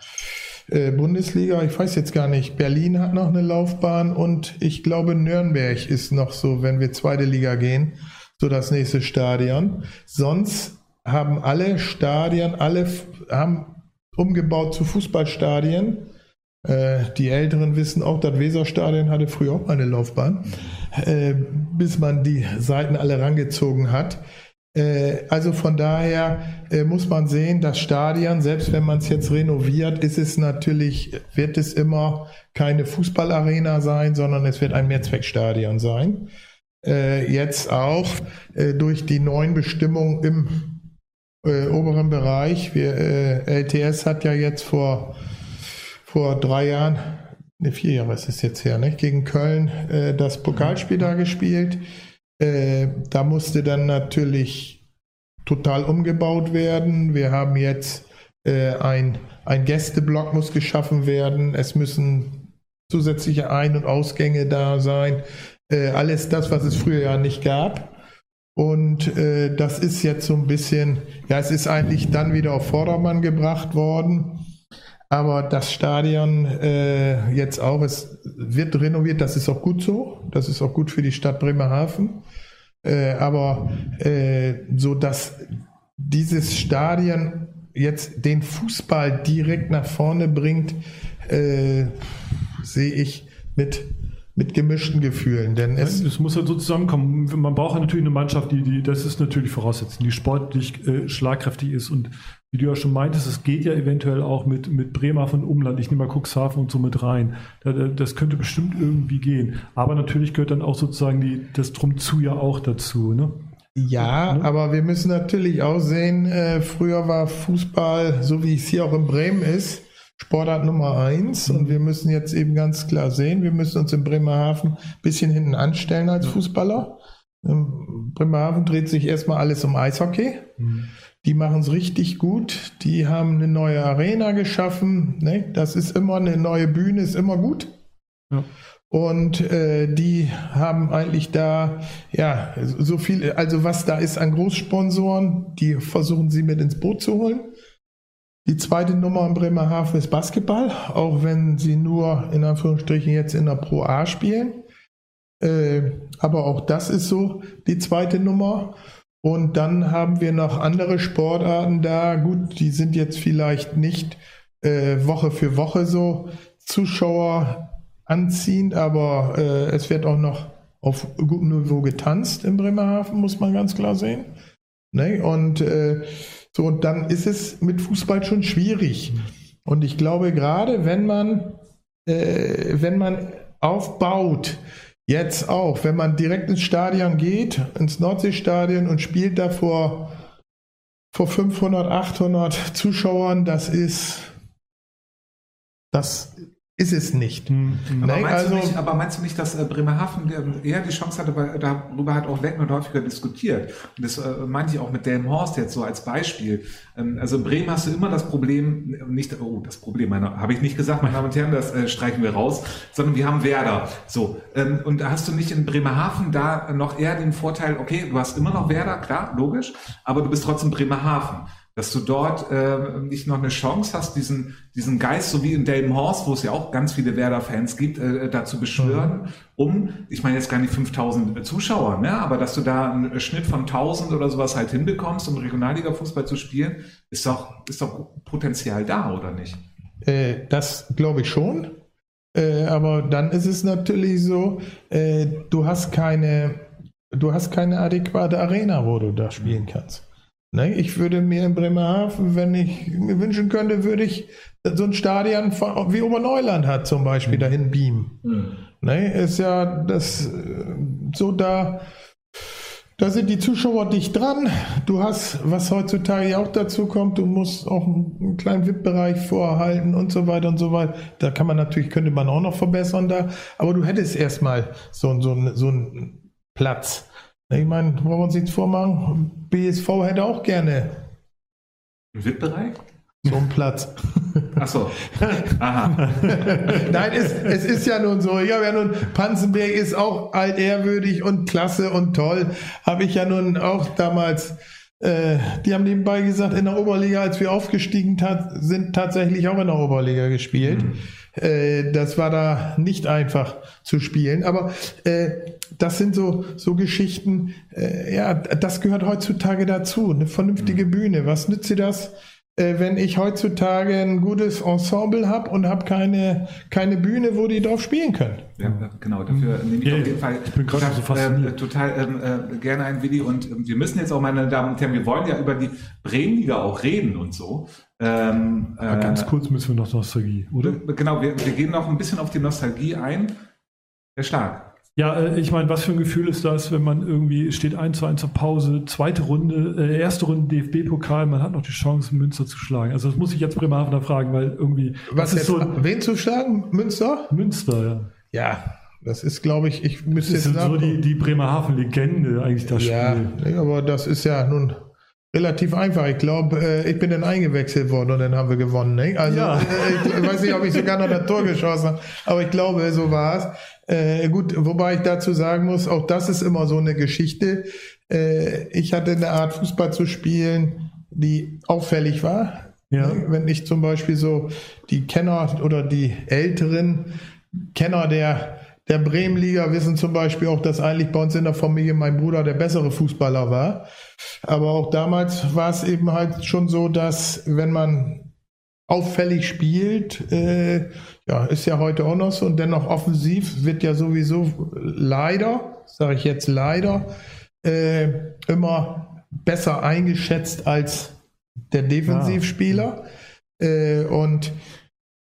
äh, Bundesliga, ich weiß jetzt gar nicht, Berlin hat noch eine Laufbahn und ich glaube Nürnberg ist noch so, wenn wir zweite Liga gehen, so das nächste Stadion. Sonst haben alle Stadien, alle haben umgebaut zu Fußballstadien. Äh, die Älteren wissen auch, das Weserstadion hatte früher auch eine Laufbahn, äh, bis man die Seiten alle rangezogen hat. Äh, Also von daher muss man sehen, das Stadion, selbst wenn man es jetzt renoviert, ist es natürlich, wird es immer keine Fußballarena sein, sondern es wird ein Mehrzweckstadion sein. Jetzt auch durch die neuen Bestimmungen im oberen Bereich. Wir, LTS hat ja jetzt vor, vor drei Jahren, ne, vier Jahre ist es jetzt her, nicht? gegen Köln äh, das Pokalspiel da gespielt. Äh, da musste dann natürlich total umgebaut werden. Wir haben jetzt äh, ein, ein Gästeblock muss geschaffen werden. Es müssen zusätzliche Ein- und Ausgänge da sein. Äh, alles das, was es früher ja nicht gab. Und äh, das ist jetzt so ein bisschen, ja, es ist eigentlich dann wieder auf Vordermann gebracht worden. Aber das Stadion äh, jetzt auch, es wird renoviert, das ist auch gut so. Das ist auch gut für die Stadt Bremerhaven. Äh, aber äh, so, dass dieses Stadion jetzt den Fußball direkt nach vorne bringt, äh, sehe ich mit mit gemischten Gefühlen, denn es, es muss halt so zusammenkommen. Man braucht natürlich eine Mannschaft, die, die das ist natürlich Voraussetzung, die sportlich äh, schlagkräftig ist und wie du ja schon meintest, es geht ja eventuell auch mit, mit Bremerhaven und Umland. Ich nehme mal Cuxhaven und so mit rein. Das könnte bestimmt irgendwie gehen. Aber natürlich gehört dann auch sozusagen die, das Drumzu ja auch dazu. Ne? Ja, ne? aber wir müssen natürlich auch sehen, äh, früher war Fußball, so wie es hier auch in Bremen ist, Sportart Nummer eins und wir müssen jetzt eben ganz klar sehen, wir müssen uns in Bremerhaven ein bisschen hinten anstellen als Fußballer. In Bremerhaven dreht sich erstmal alles um Eishockey. Mhm. Die machen es richtig gut. Die haben eine neue Arena geschaffen. Ne? Das ist immer eine neue Bühne, ist immer gut. Ja. Und äh, die haben eigentlich da, ja, so viel, also was da ist an Großsponsoren, die versuchen sie mit ins Boot zu holen. Die zweite Nummer in Bremerhaven ist Basketball, auch wenn sie nur in Anführungsstrichen jetzt in der Pro A spielen. Äh, aber auch das ist so die zweite Nummer. Und dann haben wir noch andere Sportarten da. Gut, die sind jetzt vielleicht nicht äh, Woche für Woche so Zuschauer anziehend, aber äh, es wird auch noch auf gutem Niveau getanzt in Bremerhaven, muss man ganz klar sehen. Ne? Und äh, so, dann ist es mit Fußball schon schwierig. Und ich glaube, gerade wenn man, äh, wenn man aufbaut, jetzt auch, wenn man direkt ins Stadion geht, ins Nordseestadion und spielt da vor, vor 500, 800 Zuschauern, das ist, das ist es nicht. Mhm. Aber, meinst also, nicht, aber, meinst du nicht, dass äh, Bremerhaven eher die Chance hatte, weil darüber hat auch Leckmann häufiger diskutiert. Und das äh, meinte ich auch mit Delmenhorst jetzt so als Beispiel. Ähm, also in Bremen hast du immer das Problem, nicht, oh, das Problem, habe ich nicht gesagt, meine Damen und Herren, das äh, streichen wir raus, sondern wir haben Werder. So. Ähm, und da hast du nicht in Bremerhaven da noch eher den Vorteil, okay, du hast immer noch Werder, klar, logisch, aber du bist trotzdem Bremerhaven dass du dort äh, nicht noch eine Chance hast, diesen, diesen Geist, so wie in Delmenhorst, wo es ja auch ganz viele Werder-Fans gibt, äh, dazu beschwören, mhm. um, ich meine jetzt gar nicht 5000 Zuschauer, ne, aber dass du da einen Schnitt von 1000 oder sowas halt hinbekommst, um Regionalliga-Fußball zu spielen, ist doch, ist doch Potenzial da, oder nicht? Äh, das glaube ich schon. Äh, aber dann ist es natürlich so, äh, du hast keine, du hast keine adäquate Arena, wo du da spielen kannst. Ne, ich würde mir in Bremerhaven, wenn ich mir wünschen könnte, würde ich so ein Stadion von, wie Oberneuland hat zum Beispiel mhm. dahin beamen. Mhm. Ne, ist ja das so da. Da sind die Zuschauer dicht dran. Du hast, was heutzutage auch dazu kommt, du musst auch einen kleinen VIP-Bereich vorhalten und so weiter und so weiter. Da kann man natürlich, könnte man auch noch verbessern da, aber du hättest erstmal so, so, so einen Platz. Ich meine, wollen wir uns nichts vormachen? BSV hätte auch gerne. Ein VIP-Bereich? So einen Platz. Achso. Aha. Nein, es, es, ist ja nun so. Ich habe ja nun, Panzenberg ist auch altehrwürdig und klasse und toll. Habe ich ja nun auch damals, äh, die haben nebenbei gesagt, in der Oberliga, als wir aufgestiegen sind, tatsächlich auch in der Oberliga gespielt. Mhm. Äh, das war da nicht einfach zu spielen. Aber äh, das sind so, so Geschichten, äh, ja, das gehört heutzutage dazu. Eine vernünftige mhm. Bühne. Was nützt dir das? Äh, wenn ich heutzutage ein gutes Ensemble habe und habe keine, keine Bühne, wo die drauf spielen können. Ja, genau, dafür nehme ich ja, auf jeden Fall ich bin total, so äh, total ähm, äh, gerne ein Willi und äh, wir müssen jetzt auch, meine Damen und Herren, wir wollen ja über die Bremenliga auch reden und so. Ähm, ja, ganz äh, kurz müssen wir noch Nostalgie, oder? Genau, wir, wir gehen noch ein bisschen auf die Nostalgie ein. Der Schlag. Ja, äh, ich meine, was für ein Gefühl ist das, wenn man irgendwie steht 1 zu 1 zur Pause, zweite Runde, äh, erste Runde DFB-Pokal, man hat noch die Chance, Münster zu schlagen. Also das muss ich jetzt Bremerhavener fragen, weil irgendwie. Was ist so, wen zu schlagen? Münster? Münster, ja. Ja, das ist, glaube ich, ich müsste das ist jetzt so die, die Bremerhaven-Legende eigentlich das ja, Spiel. Ja, aber das ist ja nun Relativ einfach. Ich glaube, äh, ich bin dann eingewechselt worden und dann haben wir gewonnen. Ne? Also Ja. äh, ich, weiß nicht, ob ich sogar noch das Tor geschossen habe, aber ich glaube, so war es. Äh, gut, wobei ich dazu sagen muss, auch das ist immer so eine Geschichte. Äh, ich hatte eine Art Fußball zu spielen, die auffällig war. Ja. Ne? Wenn ich zum Beispiel so die Kenner oder die älteren Kenner der der Bremenliga wissen zum Beispiel auch, dass eigentlich bei uns in der Familie mein Bruder der bessere Fußballer war. Aber auch damals war es eben halt schon so, dass wenn man auffällig spielt, äh, ja, ist ja heute auch noch so und dennoch offensiv wird ja sowieso leider, sage ich jetzt leider, äh, immer besser eingeschätzt als der Defensivspieler. Äh, und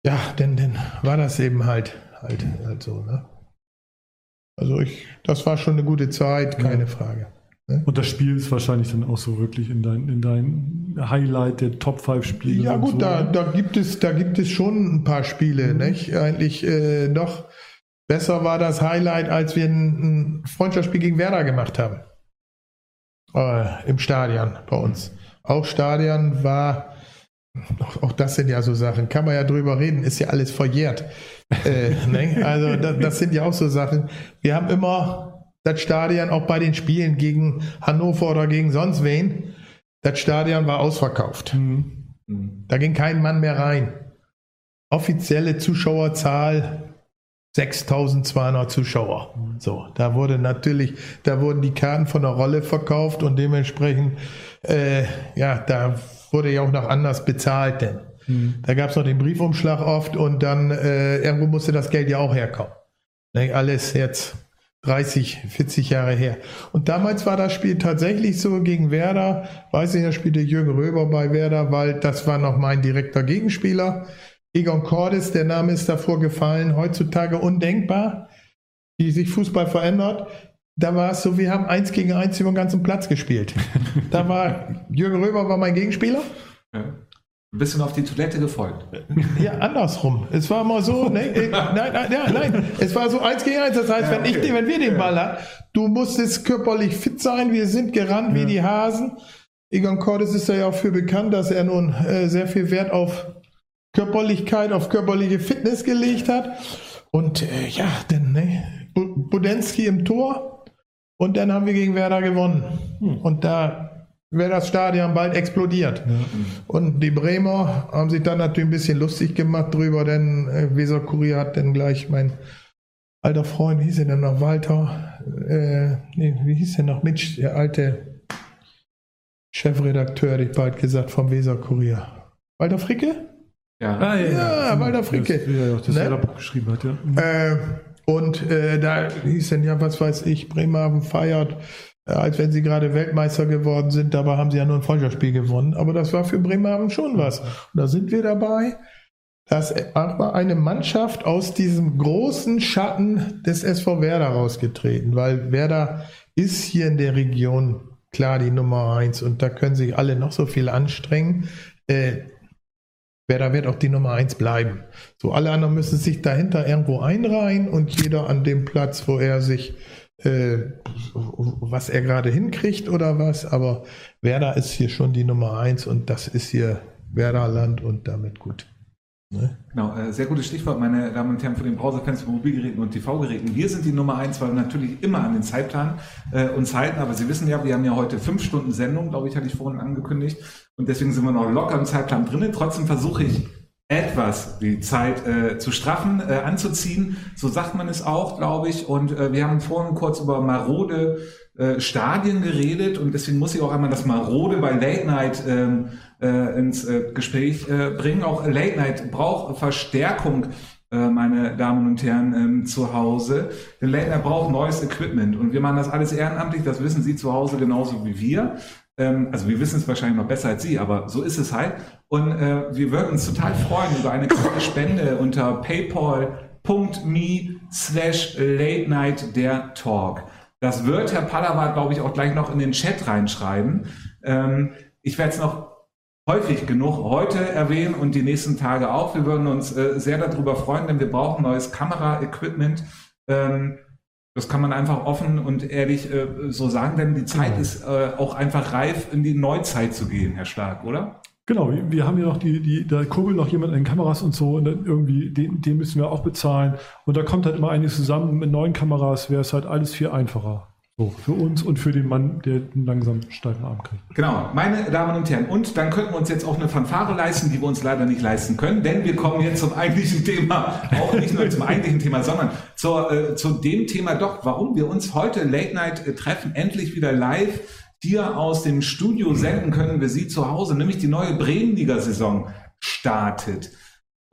ja, denn, denn war das eben halt, halt, halt so, ne? Also ich, das war schon eine gute Zeit, keine Frage. Und das Spiel ist wahrscheinlich dann auch so wirklich in dein, in dein Highlight der Top 5 Spiele. Ja gut, so. da, da gibt es, da gibt es schon ein paar Spiele, nicht? Eigentlich äh, noch besser war das Highlight, als wir ein, ein Freundschaftsspiel gegen Werder gemacht haben. Äh, Im Stadion bei uns. Auch Stadion war, auch, auch das sind ja so Sachen, kann man ja drüber reden, ist ja alles verjährt. Äh, ne? Also das, das sind ja auch so Sachen. Wir haben immer das Stadion auch bei den Spielen gegen Hannover oder gegen sonst wen, das Stadion war ausverkauft. Mhm. Da ging kein Mann mehr rein. Offizielle Zuschauerzahl 6200 Zuschauer. So, da wurde natürlich, da wurden die Karten von der Rolle verkauft und dementsprechend, äh, ja, da wurde ja auch noch anders bezahlt denn. Da gab es noch den Briefumschlag oft und dann äh, irgendwo musste das Geld ja auch herkommen. Ne, alles jetzt 30, 40 Jahre her. Und damals war das Spiel tatsächlich so gegen Werder. Weiß ich, da spielte Jürgen Röber bei Werder, weil das war noch mein direkter Gegenspieler. Egon Cordes, der Name ist davor gefallen, heutzutage undenkbar, wie sich Fußball verändert. Da war es so, wir haben eins gegen eins über den ganzen Platz gespielt. Da war Jürgen Röber war mein Gegenspieler. Ja. Ein bisschen auf die Toilette gefolgt. Ja, andersrum. Es war immer so, ne, äh, nein, nein, ja, nein, es war so eins gegen eins. Das heißt, Ja, wenn, ich, okay. wenn wir den Ball hatten, du musstest körperlich fit sein. Wir sind gerannt wie die Hasen. Egon Cordes ist ja auch für bekannt, dass er nun äh, sehr viel Wert auf Körperlichkeit, auf körperliche Fitness gelegt hat. Und äh, ja, dann ne, Bu- Budensky im Tor. Und dann haben wir gegen Werder gewonnen. Und da wäre das Stadion bald explodiert. Und die Bremer haben sich dann natürlich ein bisschen lustig gemacht drüber, denn äh, Weser Kurier hat dann gleich mein alter Freund, wie hieß er denn noch, Walter, äh, nee, wie hieß er noch, Mitch, der alte Chefredakteur, hätte ich bald gesagt, vom Weser Kurier. Walter Fricke? Ja. Ah, Ja, Walter Fricke. Das, ja, ja, das Ne? er geschrieben hat, ja. Äh, und äh, da hieß dann ja, was weiß ich, Bremerhaven feiert, äh, als wenn sie gerade Weltmeister geworden sind. Dabei haben sie ja nur ein Freundschaftsspiel gewonnen. Aber das war für Bremerhaven schon was. Und da sind wir dabei, dass aber eine Mannschaft aus diesem großen Schatten des SV Werder rausgetreten, weil Werder ist hier in der Region klar die Nummer eins und da können sich alle noch so viel anstrengen. Äh, Werder wird auch die Nummer eins bleiben. So, alle anderen müssen sich dahinter irgendwo einreihen und jeder an dem Platz, wo er sich, äh, was er gerade hinkriegt oder was. Aber Werder ist hier schon die Nummer eins und das ist hier Werderland und damit gut. Ne? Genau, äh, sehr gutes Stichwort, meine Damen und Herren, von den Browserfans von Mobilgeräten und TV-Geräten. Wir sind die Nummer eins, weil wir natürlich immer an den Zeitplan äh, uns halten. Aber Sie wissen ja, wir haben ja heute fünf Stunden Sendung, glaube ich, hatte ich vorhin angekündigt. Und deswegen sind wir noch locker im Zeitplan drinnen. Trotzdem versuche ich etwas die Zeit äh, zu straffen, äh, anzuziehen. So sagt man es auch, glaube ich. Und äh, wir haben vorhin kurz über marode äh, Stadien geredet und deswegen muss ich auch einmal das Marode bei Late Night ähm, äh, ins äh, Gespräch äh, bringen. Auch Late Night braucht Verstärkung, äh, meine Damen und Herren, ähm, zu Hause. Denn Late Night braucht neues Equipment und wir machen das alles ehrenamtlich, das wissen Sie zu Hause genauso wie wir. Ähm, also wir wissen es wahrscheinlich noch besser als Sie, aber so ist es halt. Und äh, wir würden uns total freuen über eine kleine Spende unter paypal.me slash late night der Talk. Das wird Herr Pallava, glaube ich, auch gleich noch in den Chat reinschreiben. Ähm, ich werde es noch häufig genug heute erwähnen und die nächsten Tage auch. Wir würden uns äh, sehr darüber freuen, denn wir brauchen neues Kamera-Equipment. Ähm, Das kann man einfach offen und ehrlich äh, so sagen, denn die Zeit Genau. ist äh, auch einfach reif, in die Neuzeit zu gehen, Herr Stark, oder? Genau, wir, wir haben ja noch die, die, da kurbelt noch jemand an den Kameras und so und dann irgendwie, den, den müssen wir auch bezahlen. Und da kommt halt immer einiges zusammen. Mit neuen Kameras wäre es halt alles viel einfacher. So, für uns und für den Mann, der einen langsam steifen Arm kriegt. Genau, meine Damen und Herren. Und dann könnten wir uns jetzt auch eine Fanfare leisten, die wir uns leider nicht leisten können, denn wir kommen jetzt zum eigentlichen Thema. Auch nicht nur zum eigentlichen Thema, sondern zur, äh, zu dem Thema doch, warum wir uns heute Late Night äh, treffen, endlich wieder live hier aus dem Studio senden können wir Sie zu Hause, nämlich die neue Bremenliga-Saison startet.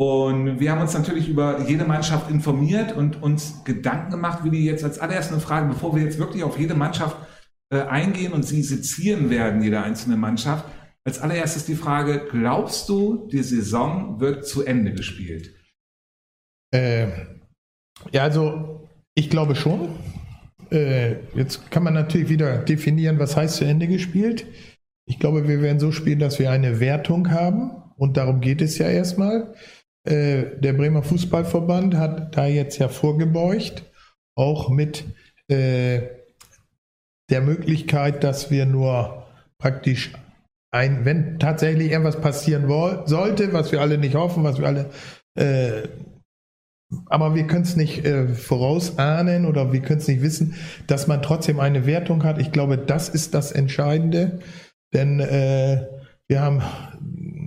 Und wir haben uns natürlich über jede Mannschaft informiert und uns Gedanken gemacht, wie die jetzt als allererste Frage, bevor wir jetzt wirklich auf jede Mannschaft äh, eingehen und sie sezieren werden, jede einzelne Mannschaft. Als allererstes die Frage, glaubst du, die Saison wird zu Ende gespielt? Äh, ja, also ich glaube schon. Äh, jetzt kann man natürlich wieder definieren, was heißt zu Ende gespielt. Ich glaube, wir werden so spielen, dass wir eine Wertung haben und darum geht es ja erstmal. Äh, der Bremer Fußballverband hat da jetzt ja vorgebeugt, auch mit äh, der Möglichkeit, dass wir nur praktisch ein, wenn tatsächlich irgendwas passieren sollte, was wir alle nicht hoffen, was wir alle äh, aber wir können es nicht äh, vorausahnen oder wir können es nicht wissen, dass man trotzdem eine Wertung hat. Ich glaube, das ist das Entscheidende, denn äh, wir haben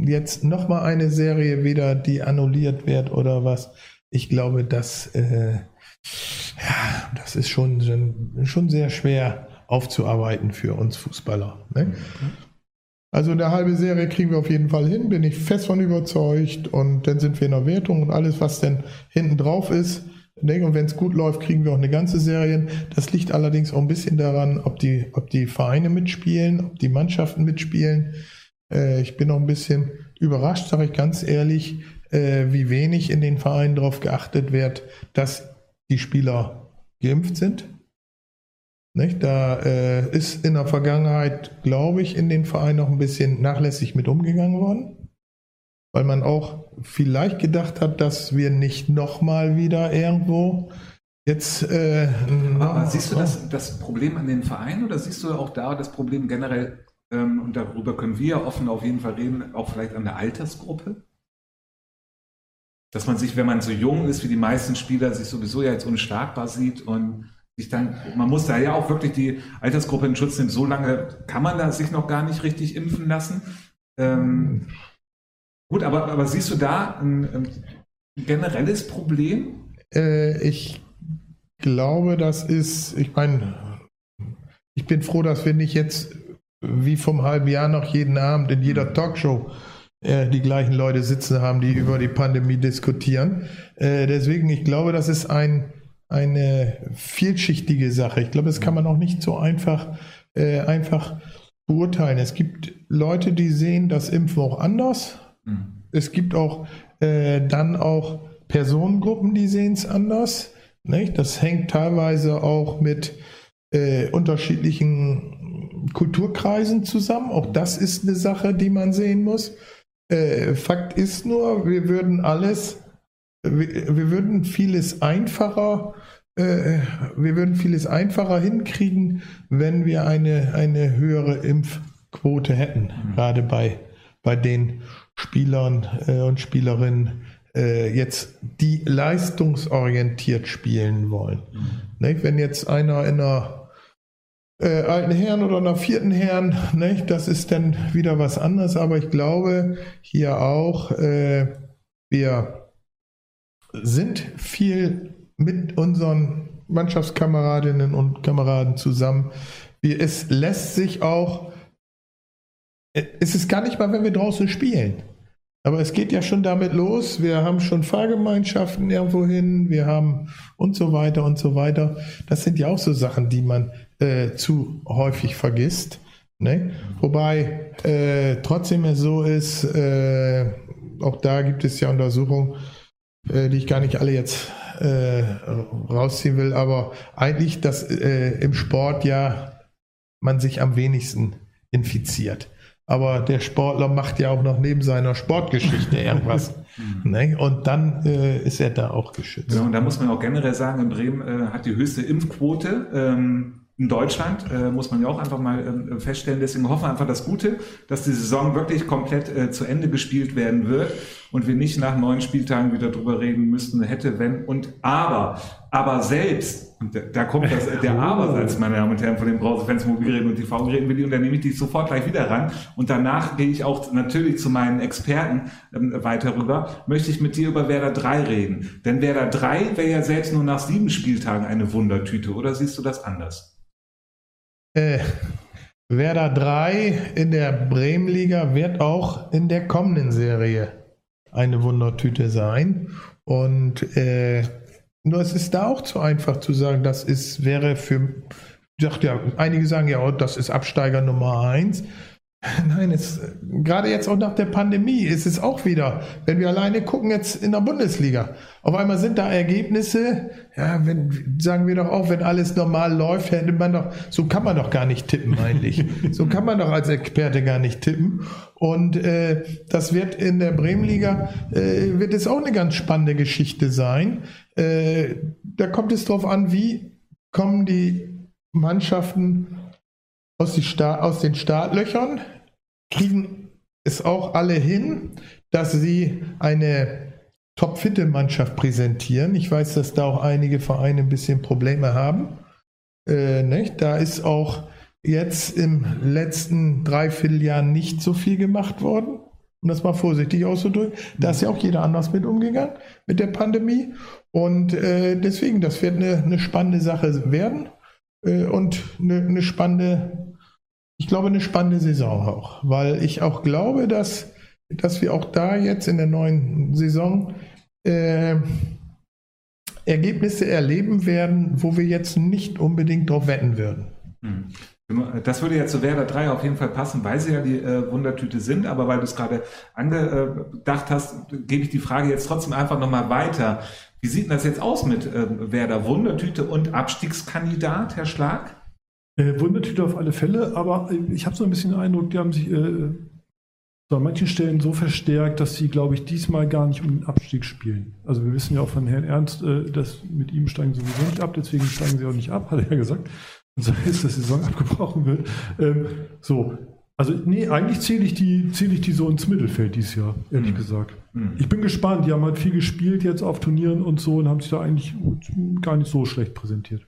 jetzt nochmal eine Serie wieder, die annulliert wird oder was. Ich glaube, das, äh, ja, das ist schon, schon, sehr schwer aufzuarbeiten für uns Fußballer. Ne? Also eine halbe Serie kriegen wir auf jeden Fall hin, bin ich fest von überzeugt. Und dann sind wir in der Wertung und alles, was dann hinten drauf ist. denke, Und wenn es gut läuft, kriegen wir auch eine ganze Serie. Das liegt allerdings auch ein bisschen daran, ob die, ob die Vereine mitspielen, ob die Mannschaften mitspielen. Äh, ich bin auch ein bisschen überrascht, sage ich ganz ehrlich, äh, wie wenig in den Vereinen darauf geachtet wird, dass die Spieler geimpft sind. Nicht? Da äh, ist in der Vergangenheit, glaube ich, in den Vereinen noch ein bisschen nachlässig mit umgegangen worden, weil man auch vielleicht gedacht hat, dass wir nicht nochmal wieder irgendwo jetzt. Äh, Aber siehst du das, das Problem an den Vereinen oder siehst du auch da das Problem generell, ähm, und darüber können wir offen auf jeden Fall reden, auch vielleicht an der Altersgruppe? Dass man sich, wenn man so jung ist wie die meisten Spieler, sich sowieso ja jetzt unschlagbar sieht und sich dann, man muss da ja auch wirklich die Altersgruppe in Schutz nehmen. So lange kann man da sich noch gar nicht richtig impfen lassen. Ähm, gut, aber, aber siehst du da ein, ein generelles Problem? Äh, ich glaube, das ist, ich meine, ich bin froh, dass wir nicht jetzt wie vom halben Jahr noch jeden Abend in jeder Talkshow äh, die gleichen Leute sitzen haben, die über die Pandemie diskutieren. Äh, deswegen, ich glaube, das ist ein, eine vielschichtige Sache. Ich glaube, das kann man auch nicht so einfach, äh, einfach beurteilen. Es gibt Leute, die sehen das Impfen auch anders. Hm. Es gibt auch äh, dann auch Personengruppen, die sehen es anders. Nicht? Das hängt teilweise auch mit äh, unterschiedlichen Kulturkreisen zusammen. Auch das ist eine Sache, die man sehen muss. Äh, Fakt ist nur, wir würden alles, wir, wir würden vieles einfacher, äh, wir würden vieles einfacher hinkriegen, wenn wir eine, eine höhere Impfquote hätten, gerade bei, bei den Spielern äh, und Spielerinnen äh, jetzt die leistungsorientiert spielen wollen. Nicht? Wenn jetzt einer in einer äh, alten Herren oder einer vierten Herren, nicht? das ist dann wieder was anderes, aber ich glaube hier auch, äh, wir sind viel mit unseren Mannschaftskameradinnen und Kameraden zusammen. Wir, es lässt sich auch, äh, es ist gar nicht mal, wenn wir draußen spielen. Aber es geht ja schon damit los. Wir haben schon Fahrgemeinschaften irgendwo hin, wir haben und so weiter und so weiter. Das sind ja auch so Sachen, die man äh, zu häufig vergisst. Ne? Wobei äh, trotzdem es so ist, äh, auch da gibt es ja Untersuchungen, äh, die ich gar nicht alle jetzt äh, rausziehen will, aber eigentlich, dass äh, im Sport ja man sich am wenigsten infiziert. Aber der Sportler macht ja auch noch neben seiner Sportgeschichte irgendwas. Ne? Und dann äh, ist er da auch geschützt. Ja, und da muss man auch generell sagen, in Bremen äh, hat die höchste Impfquote. Ähm, in Deutschland äh, muss man ja auch einfach mal ähm, feststellen. Deswegen hoffen wir einfach das Gute, dass die Saison wirklich komplett äh, zu Ende gespielt werden wird und wir nicht nach neun Spieltagen wieder drüber reden müssten, hätte, wenn und aber. Aber selbst, und da, kommt das, der Abersatz, meine Damen und Herren, von den Browserfans, Mobilgeräten und TV-Geräten, und dann nehme ich dich sofort gleich wieder ran. Und danach gehe ich auch natürlich zu meinen Experten ähm, weiter rüber. Möchte ich mit dir über Werder 3 reden. Denn Werder 3 wäre ja selbst nur nach sieben Spieltagen eine Wundertüte, oder siehst du das anders? Äh, Werder 3 in der Bremenliga wird auch in der kommenden Serie eine Wundertüte sein. Und äh, nur es ist da auch zu einfach zu sagen, das ist, wäre für, sagt ja, einige sagen ja, oh, das ist Absteiger Nummer 1. Nein, es, gerade jetzt auch nach der Pandemie ist es auch wieder, wenn wir alleine gucken jetzt in der Bundesliga, auf einmal sind da Ergebnisse, ja, wenn, sagen wir doch auch, wenn alles normal läuft, hätte man doch, so kann man doch gar nicht tippen eigentlich. so kann man doch als Experte gar nicht tippen. Und äh, das wird in der Bremenliga, äh, wird es auch eine ganz spannende Geschichte sein. Äh, da kommt es drauf an, wie kommen die Mannschaften aus, die aus den Startlöchern, kriegen es auch alle hin, dass sie eine topfitte Mannschaft präsentieren. Ich weiß, dass da auch einige Vereine ein bisschen Probleme haben. Äh, nicht? Da ist auch jetzt im letzten Dreivierteljahr nicht so viel gemacht worden, um das mal vorsichtig auszudrücken. Da ist ja auch jeder anders mit umgegangen mit der Pandemie. Und äh, deswegen, das wird eine, eine spannende Sache werden äh, und eine, eine spannende ich glaube, eine spannende Saison auch, weil ich auch glaube, dass, dass wir auch da jetzt in der neuen Saison äh, Ergebnisse erleben werden, wo wir jetzt nicht unbedingt drauf wetten würden. Hm. Das würde ja zu Werder 3 auf jeden Fall passen, weil sie ja die äh, Wundertüte sind, aber weil du es gerade angedacht hast, gebe ich die Frage jetzt trotzdem einfach nochmal weiter. Wie sieht denn das jetzt aus mit äh, Werder Wundertüte und Abstiegskandidat, Herr Schlag? Äh, Wundertüte auf alle Fälle, aber äh, ich habe so ein bisschen den Eindruck, die haben sich äh, so an manchen Stellen so verstärkt, dass sie, glaube ich, diesmal gar nicht um den Abstieg spielen. Also wir wissen ja auch von Herrn Ernst, äh, dass mit ihm steigen sie sowieso nicht ab, deswegen steigen sie auch nicht ab, hat er ja gesagt. Und so ist, dass die Saison abgebrochen wird. Ähm, so, also nee, eigentlich zähle ich die, zähle ich die so ins Mittelfeld dieses Jahr, ehrlich mhm. gesagt. Mhm. Ich bin gespannt, die haben halt viel gespielt jetzt auf Turnieren und so und haben sich da eigentlich gar nicht so schlecht präsentiert.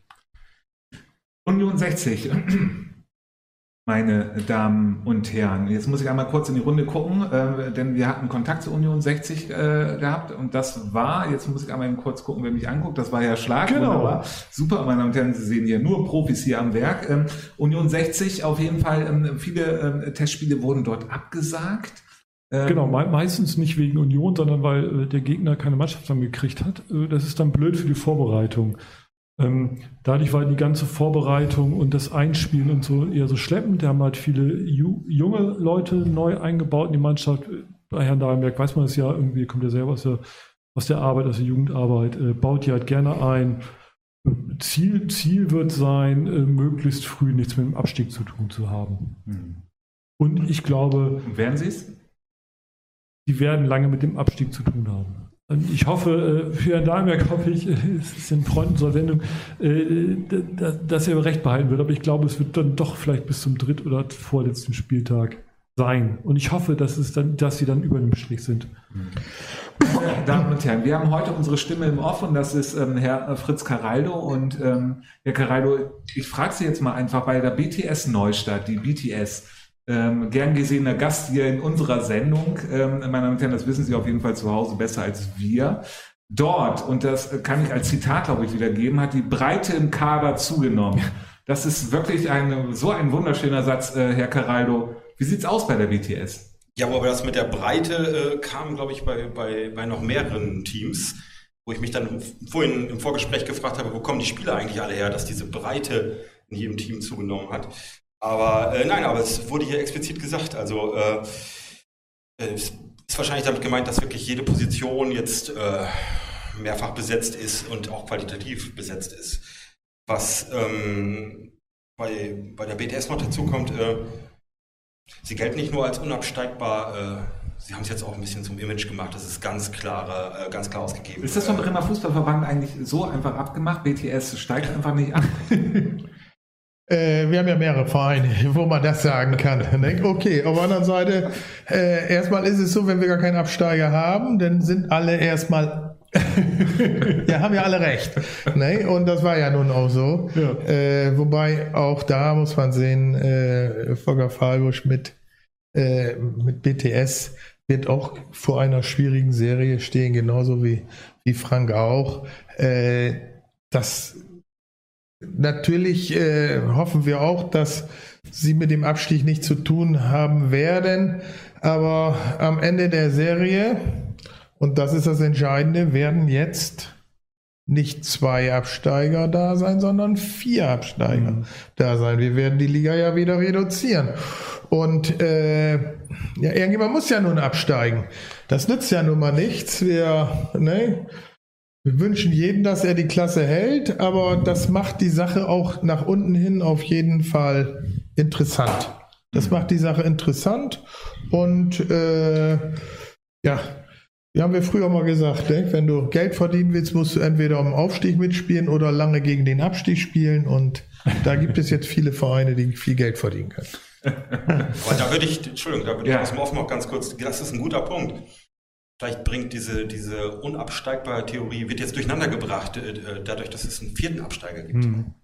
Union 60. Meine Damen und Herren, jetzt muss ich einmal kurz in die Runde gucken, äh, denn wir hatten Kontakt zu Union 60 äh, gehabt und das war, jetzt muss ich einmal kurz gucken, wer mich anguckt, das war ja Schlag. Genau. Wunderbar. Super, meine Damen und Herren, Sie sehen hier nur Profis hier am Werk. Ähm, Union 60, auf jeden Fall, ähm, viele ähm, Testspiele wurden dort abgesagt. Ähm, genau, me meistens nicht wegen Union, sondern weil äh, der Gegner keine Mannschaft gekriegt hat. Äh, das ist dann blöd für die Vorbereitung. Ähm, dadurch war die ganze Vorbereitung und das Einspielen und so eher so schleppend. Da haben halt viele ju junge Leute neu eingebaut in die Mannschaft. Bei Herrn Dahlenberg weiß man es ja, irgendwie kommt er selber aus der, aus der Arbeit, aus der Jugendarbeit, äh, baut die halt gerne ein. Ziel, Ziel wird sein, äh, möglichst früh nichts mit dem Abstieg zu tun zu haben. Hm. Und ich glaube. Werden Sie es? Die werden lange mit dem Abstieg zu tun haben. Ich hoffe, äh, für Herrn Dahlberg hoffe ich, es ist in Freunden zur Sendung, äh, dass er Recht behalten wird. Aber ich glaube, es wird dann doch vielleicht bis zum dritt- oder vorletzten Spieltag sein. Und ich hoffe, dass, es dann, dass sie dann über dem Strich sind. Damen und Herren, wir haben heute unsere Stimme im Off und das ist ähm, Herr äh, Fritz Caraldo. Und ähm, Herr Caraldo, ich frage Sie jetzt mal einfach bei der BTS Neustadt, die BTS, ähm, gern gesehener Gast hier in unserer Sendung. Ähm, meine Damen und Herren, das wissen Sie auf jeden Fall zu Hause besser als wir. Dort, und das kann ich als Zitat, glaube ich, wiedergeben, hat die Breite im Kader zugenommen. Das ist wirklich ein, so ein wunderschöner Satz, äh, Herr Caraldo. Wie sieht's aus bei der BTS? Ja, aber das mit der Breite äh, kam, glaube ich, bei, bei, bei noch mehreren Teams, wo ich mich dann vorhin im Vorgespräch gefragt habe, wo kommen die Spieler eigentlich alle her, dass diese Breite in jedem Team zugenommen hat. Aber äh, nein, aber es wurde hier explizit gesagt. Also äh, es ist wahrscheinlich damit gemeint, dass wirklich jede Position jetzt äh, mehrfach besetzt ist und auch qualitativ besetzt ist. Was ähm, bei, bei der BTS noch dazu kommt, äh, Sie gelten nicht nur als unabsteigbar, äh, Sie haben es jetzt auch ein bisschen zum Image gemacht, das ist ganz, klare, äh, ganz klar ausgegeben. Ist das vom Bremer Fußballverband eigentlich so einfach abgemacht? BTS steigt einfach nicht an. Äh, wir haben ja mehrere Vereine, wo man das sagen kann. Ne? Okay, auf der anderen Seite, äh, erstmal ist es so, wenn wir gar keinen Absteiger haben, dann sind alle erstmal, ja, haben ja alle recht. Ne? Und das war ja nun auch so. Ja. Äh, wobei auch da muss man sehen, äh, Volker Fahlbusch mit, äh, mit BTS wird auch vor einer schwierigen Serie stehen, genauso wie, wie Frank auch. Äh, das Natürlich äh, hoffen wir auch, dass sie mit dem Abstieg nichts zu tun haben werden, aber am Ende der Serie, und das ist das Entscheidende, werden jetzt nicht zwei Absteiger da sein, sondern vier Absteiger Mhm. da sein. Wir werden die Liga ja wieder reduzieren. Und äh, ja, irgendjemand muss ja nun absteigen. Das nützt ja nun mal nichts. Wir, ne, wir wünschen jedem, dass er die Klasse hält, aber das macht die Sache auch nach unten hin auf jeden Fall interessant. Das macht die Sache interessant und äh, ja, wie haben wir früher mal gesagt, ne? wenn du Geld verdienen willst, musst du entweder um Aufstieg mitspielen oder lange gegen den Abstieg spielen und da gibt es jetzt viele Vereine, die viel Geld verdienen können. Aber da würde ich, Entschuldigung, da würde Ja. ich aus dem Off noch ganz kurz, das ist ein guter Punkt. Vielleicht bringt diese, diese unabsteigbare Theorie, wird jetzt durcheinander gebracht, äh, äh, dadurch, dass es einen vierten Absteiger gibt. Hm.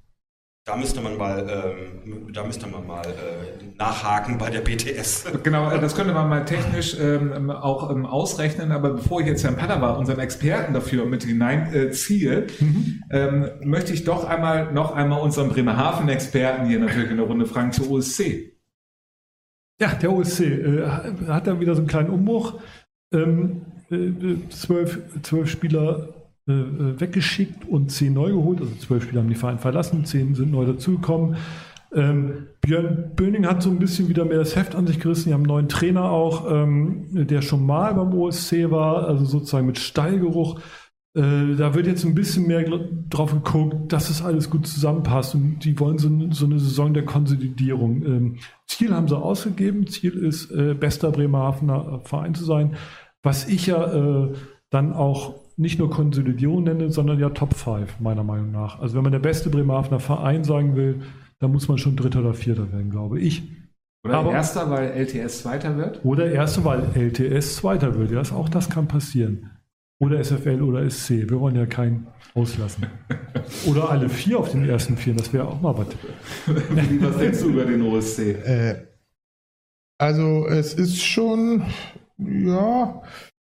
Da müsste man mal, ähm, da müsste man mal äh, nachhaken bei der BTS. Genau, äh, das könnte man mal technisch ähm, auch ähm, ausrechnen, aber bevor ich jetzt Herrn Padawa, unseren Experten dafür mit hineinziehe, äh, ziehe, ähm, möchte ich doch einmal noch einmal unseren Bremerhaven-Experten hier natürlich in der Runde fragen zur OSC. Ja, der OSC äh, hat dann wieder so einen kleinen Umbruch. Ähm, äh, zwölf, zwölf Spieler äh, äh, weggeschickt und zehn neu geholt. Also zwölf Spieler haben die Verein verlassen, zehn sind neu dazugekommen. Ähm, Björn Böning hat so ein bisschen wieder mehr das Heft an sich gerissen. Die haben einen neuen Trainer auch, ähm, der schon mal beim OSC war, also sozusagen mit Stallgeruch. Äh, da wird jetzt ein bisschen mehr drauf geguckt, dass es alles gut zusammenpasst und die wollen so, so eine Saison der Konsolidierung. Ähm, Ziel haben sie ausgegeben. Ziel ist, äh, bester Bremerhavener Verein zu sein. Was ich ja äh, dann auch nicht nur Konsolidierung nenne, sondern ja Top 5, meiner Meinung nach. Also wenn man der beste Bremerhavener Verein sagen will, dann muss man schon Dritter oder Vierter werden, glaube ich. Oder Aber- Erster, weil LTS Zweiter wird? Oder Erste, weil LTS Zweiter wird. Ja, auch das kann passieren. Oder SFL oder SC. Wir wollen ja keinen auslassen. Oder alle vier auf den ersten vier. Das wäre auch mal was. Was denkst du über den OSC? Äh, also es ist schon, ja,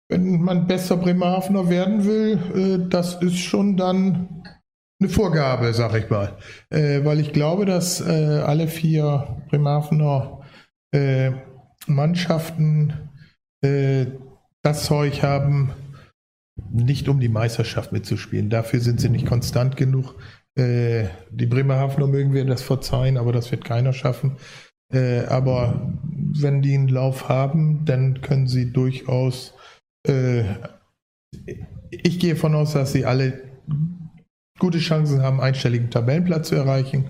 wenn man besser Bremerhavener werden will, äh, das ist schon dann eine Vorgabe, sag ich mal. Äh, weil ich glaube, dass äh, alle vier Bremerhavener äh, Mannschaften äh, das Zeug haben, nicht um die Meisterschaft mitzuspielen. Dafür sind sie nicht konstant genug. Äh, die Bremerhavener mögen wir das verzeihen, aber das wird keiner schaffen. Äh, aber wenn die einen Lauf haben, dann können sie durchaus. Äh, ich gehe davon aus, dass sie alle gute Chancen haben, einstelligen Tabellenplatz zu erreichen.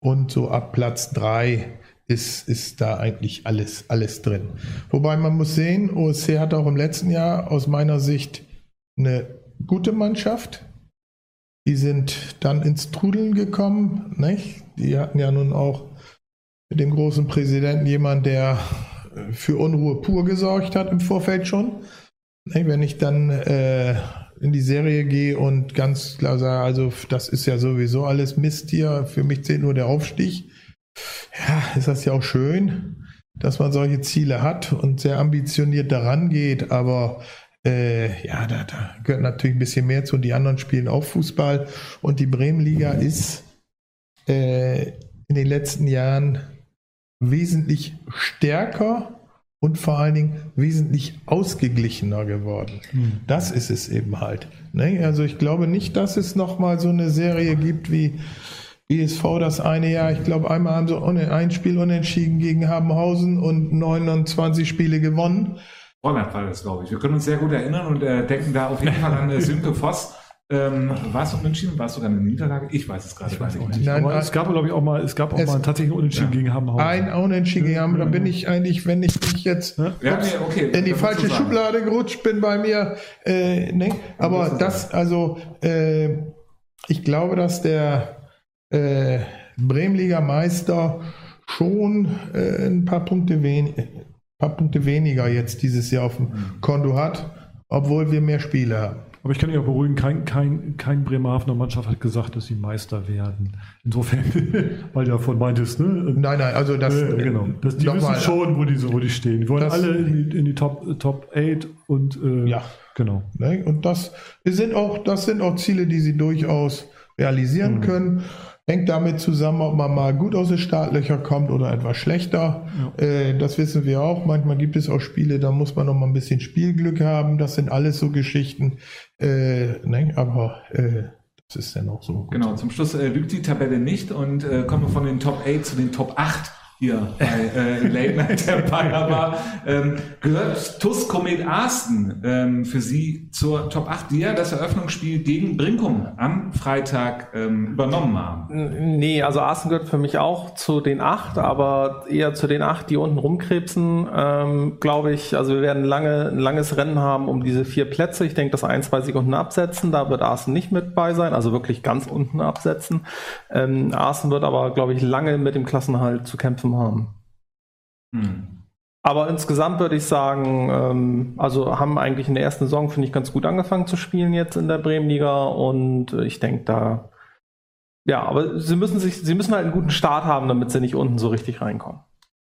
Und so ab Platz 3 ist, ist da eigentlich alles, alles drin. Wobei man muss sehen, OSC hat auch im letzten Jahr aus meiner Sicht eine gute Mannschaft. Die sind dann ins Trudeln gekommen. Nicht? Die hatten ja nun auch mit dem großen Präsidenten jemand, der äh, für Unruhe pur gesorgt hat im Vorfeld schon. Wenn ich dann äh, in die Serie gehe und ganz klar sage, also das ist ja sowieso alles Mist hier, für mich zählt nur der Aufstieg. Ja, ist das ja auch schön, dass man solche Ziele hat und sehr ambitioniert daran geht, aber äh, ja, da, da gehört natürlich ein bisschen mehr zu. Die anderen spielen auch Fußball und die Bremenliga ist äh, in den letzten Jahren wesentlich stärker und vor allen Dingen wesentlich ausgeglichener geworden. Das ist es eben halt. Ne? Also ich glaube nicht, dass es nochmal so eine Serie gibt wie BSV das eine Jahr. Ich glaube, einmal haben sie ein Spiel unentschieden gegen Habenhausen und 29 Spiele gewonnen. Holland war das, glaube ich. Wir können uns sehr gut erinnern und äh, denken da auf jeden Fall an äh, Sönke Voss, äh, Ähm, war es unentschieden? War es sogar eine Niederlage? Ich weiß es gerade weiß nicht. Nein, aber äh, es gab, glaube ich, auch mal, es gab auch es- mal einen tatsächlichen Unentschieden Ja. gegen Hammerhausen. Ein Unentschieden gehabt, da bin ich eigentlich, wenn ich mich jetzt Ja? Ja, nee, okay. in die falsche du sagen. Schublade gerutscht bin bei mir. Äh, ne? Aber du das, also, äh, ich glaube, dass der äh, Bremenliga Meister schon äh, ein paar Punkte, wen paar Punkte weniger jetzt dieses Jahr auf dem Konto hat, obwohl wir mehr Spiele haben. Aber ich kann auch beruhigen, kein, kein, kein Bremerhavener Mannschaft hat gesagt, dass sie Meister werden. Insofern, weil du davon meintest, ne? Nein, nein, also das. Ja, genau. Das, die wissen schon, wo die, so- wo die stehen. Die wollen Das- alle in die, in die Top, Top 8 und äh, Ja. genau. Ne? Und das sind auch, das sind auch Ziele, die sie durchaus realisieren können. Hängt damit zusammen, ob man mal gut aus den Startlöchern kommt oder etwas schlechter. Äh, das wissen wir auch. Manchmal gibt es auch Spiele, da muss man noch mal ein bisschen Spielglück haben. Das sind alles so Geschichten. Äh, ne? Aber äh, das ist dann auch so. Genau, zum Schluss äh, lügt die Tabelle nicht und kommen wir von den Top 8 zu den Top 8 hier bei äh, Late Night Empire war. Ähm, gehört TUS Komet Arsten ähm, für Sie zur Top 8, die ja das Eröffnungsspiel gegen Brinkum am Freitag ähm, übernommen haben. Nee, also Arsen gehört für mich auch zu den acht, aber eher zu den acht, die unten rumkrebsen, ähm, glaube ich. Also wir werden lange, ein langes Rennen haben um diese vier Plätze. Ich denke, dass ein, zwei sich unten absetzen. Da wird Arsen nicht mit bei sein, also wirklich ganz unten absetzen. Ähm, Arsen wird aber, glaube ich, lange mit dem Klassenhalt zu kämpfen haben. Hm. Aber insgesamt würde ich sagen, ähm, also haben eigentlich in der ersten Saison, finde ich, ganz gut angefangen zu spielen jetzt in der Bremenliga und äh, ich denke da, ja, aber sie müssen sich, sie müssen halt einen guten Start haben, damit sie nicht unten so richtig reinkommen.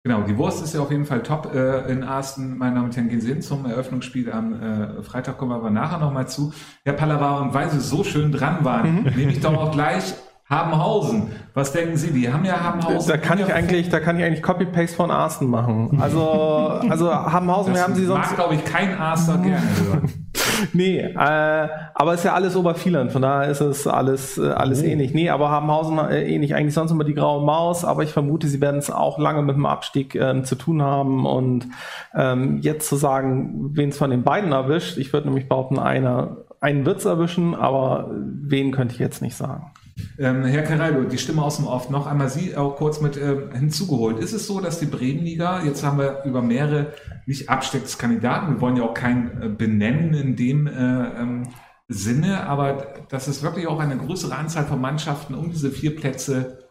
Genau, die Wurst ist ja auf jeden Fall top äh, in Arsten. Meine Damen und Herren, gehen Sie hin zum Eröffnungsspiel am äh, Freitag, kommen wir aber nachher nochmal zu. Herr Pallava, und weil Sie so schön dran waren, nehme ich doch auch gleich Habenhausen. Was denken Sie? Die haben ja Habenhausen. Da kann ich eigentlich, da kann ich eigentlich Copy-Paste von Arsten machen. Also, also Habenhausen, das wir haben sie sonst. mag, glaube ich, kein Arster gerne hören. Nee, äh, aber ist ja alles Obervieland, von daher ist es alles, äh, alles ähnlich. Nee, aber Habenhausen äh, ähnlich. Eigentlich sonst immer die graue Maus, aber ich vermute, sie werden es auch lange mit dem Abstieg ähm, zu tun haben. Und ähm, jetzt zu sagen, wen es von den beiden erwischt, ich würde nämlich behaupten, einer, einen wird's erwischen, aber wen könnte ich jetzt nicht sagen. Ähm, Herr Caraldo, die Stimme aus dem Off, noch einmal Sie auch kurz mit ähm, hinzugeholt. Ist es so, dass die Bremenliga, jetzt haben wir über mehrere nicht Abstiegskandidaten, wir wollen ja auch keinen äh, benennen in dem äh, ähm, Sinne, aber dass es wirklich auch eine größere Anzahl von Mannschaften um diese vier Plätze,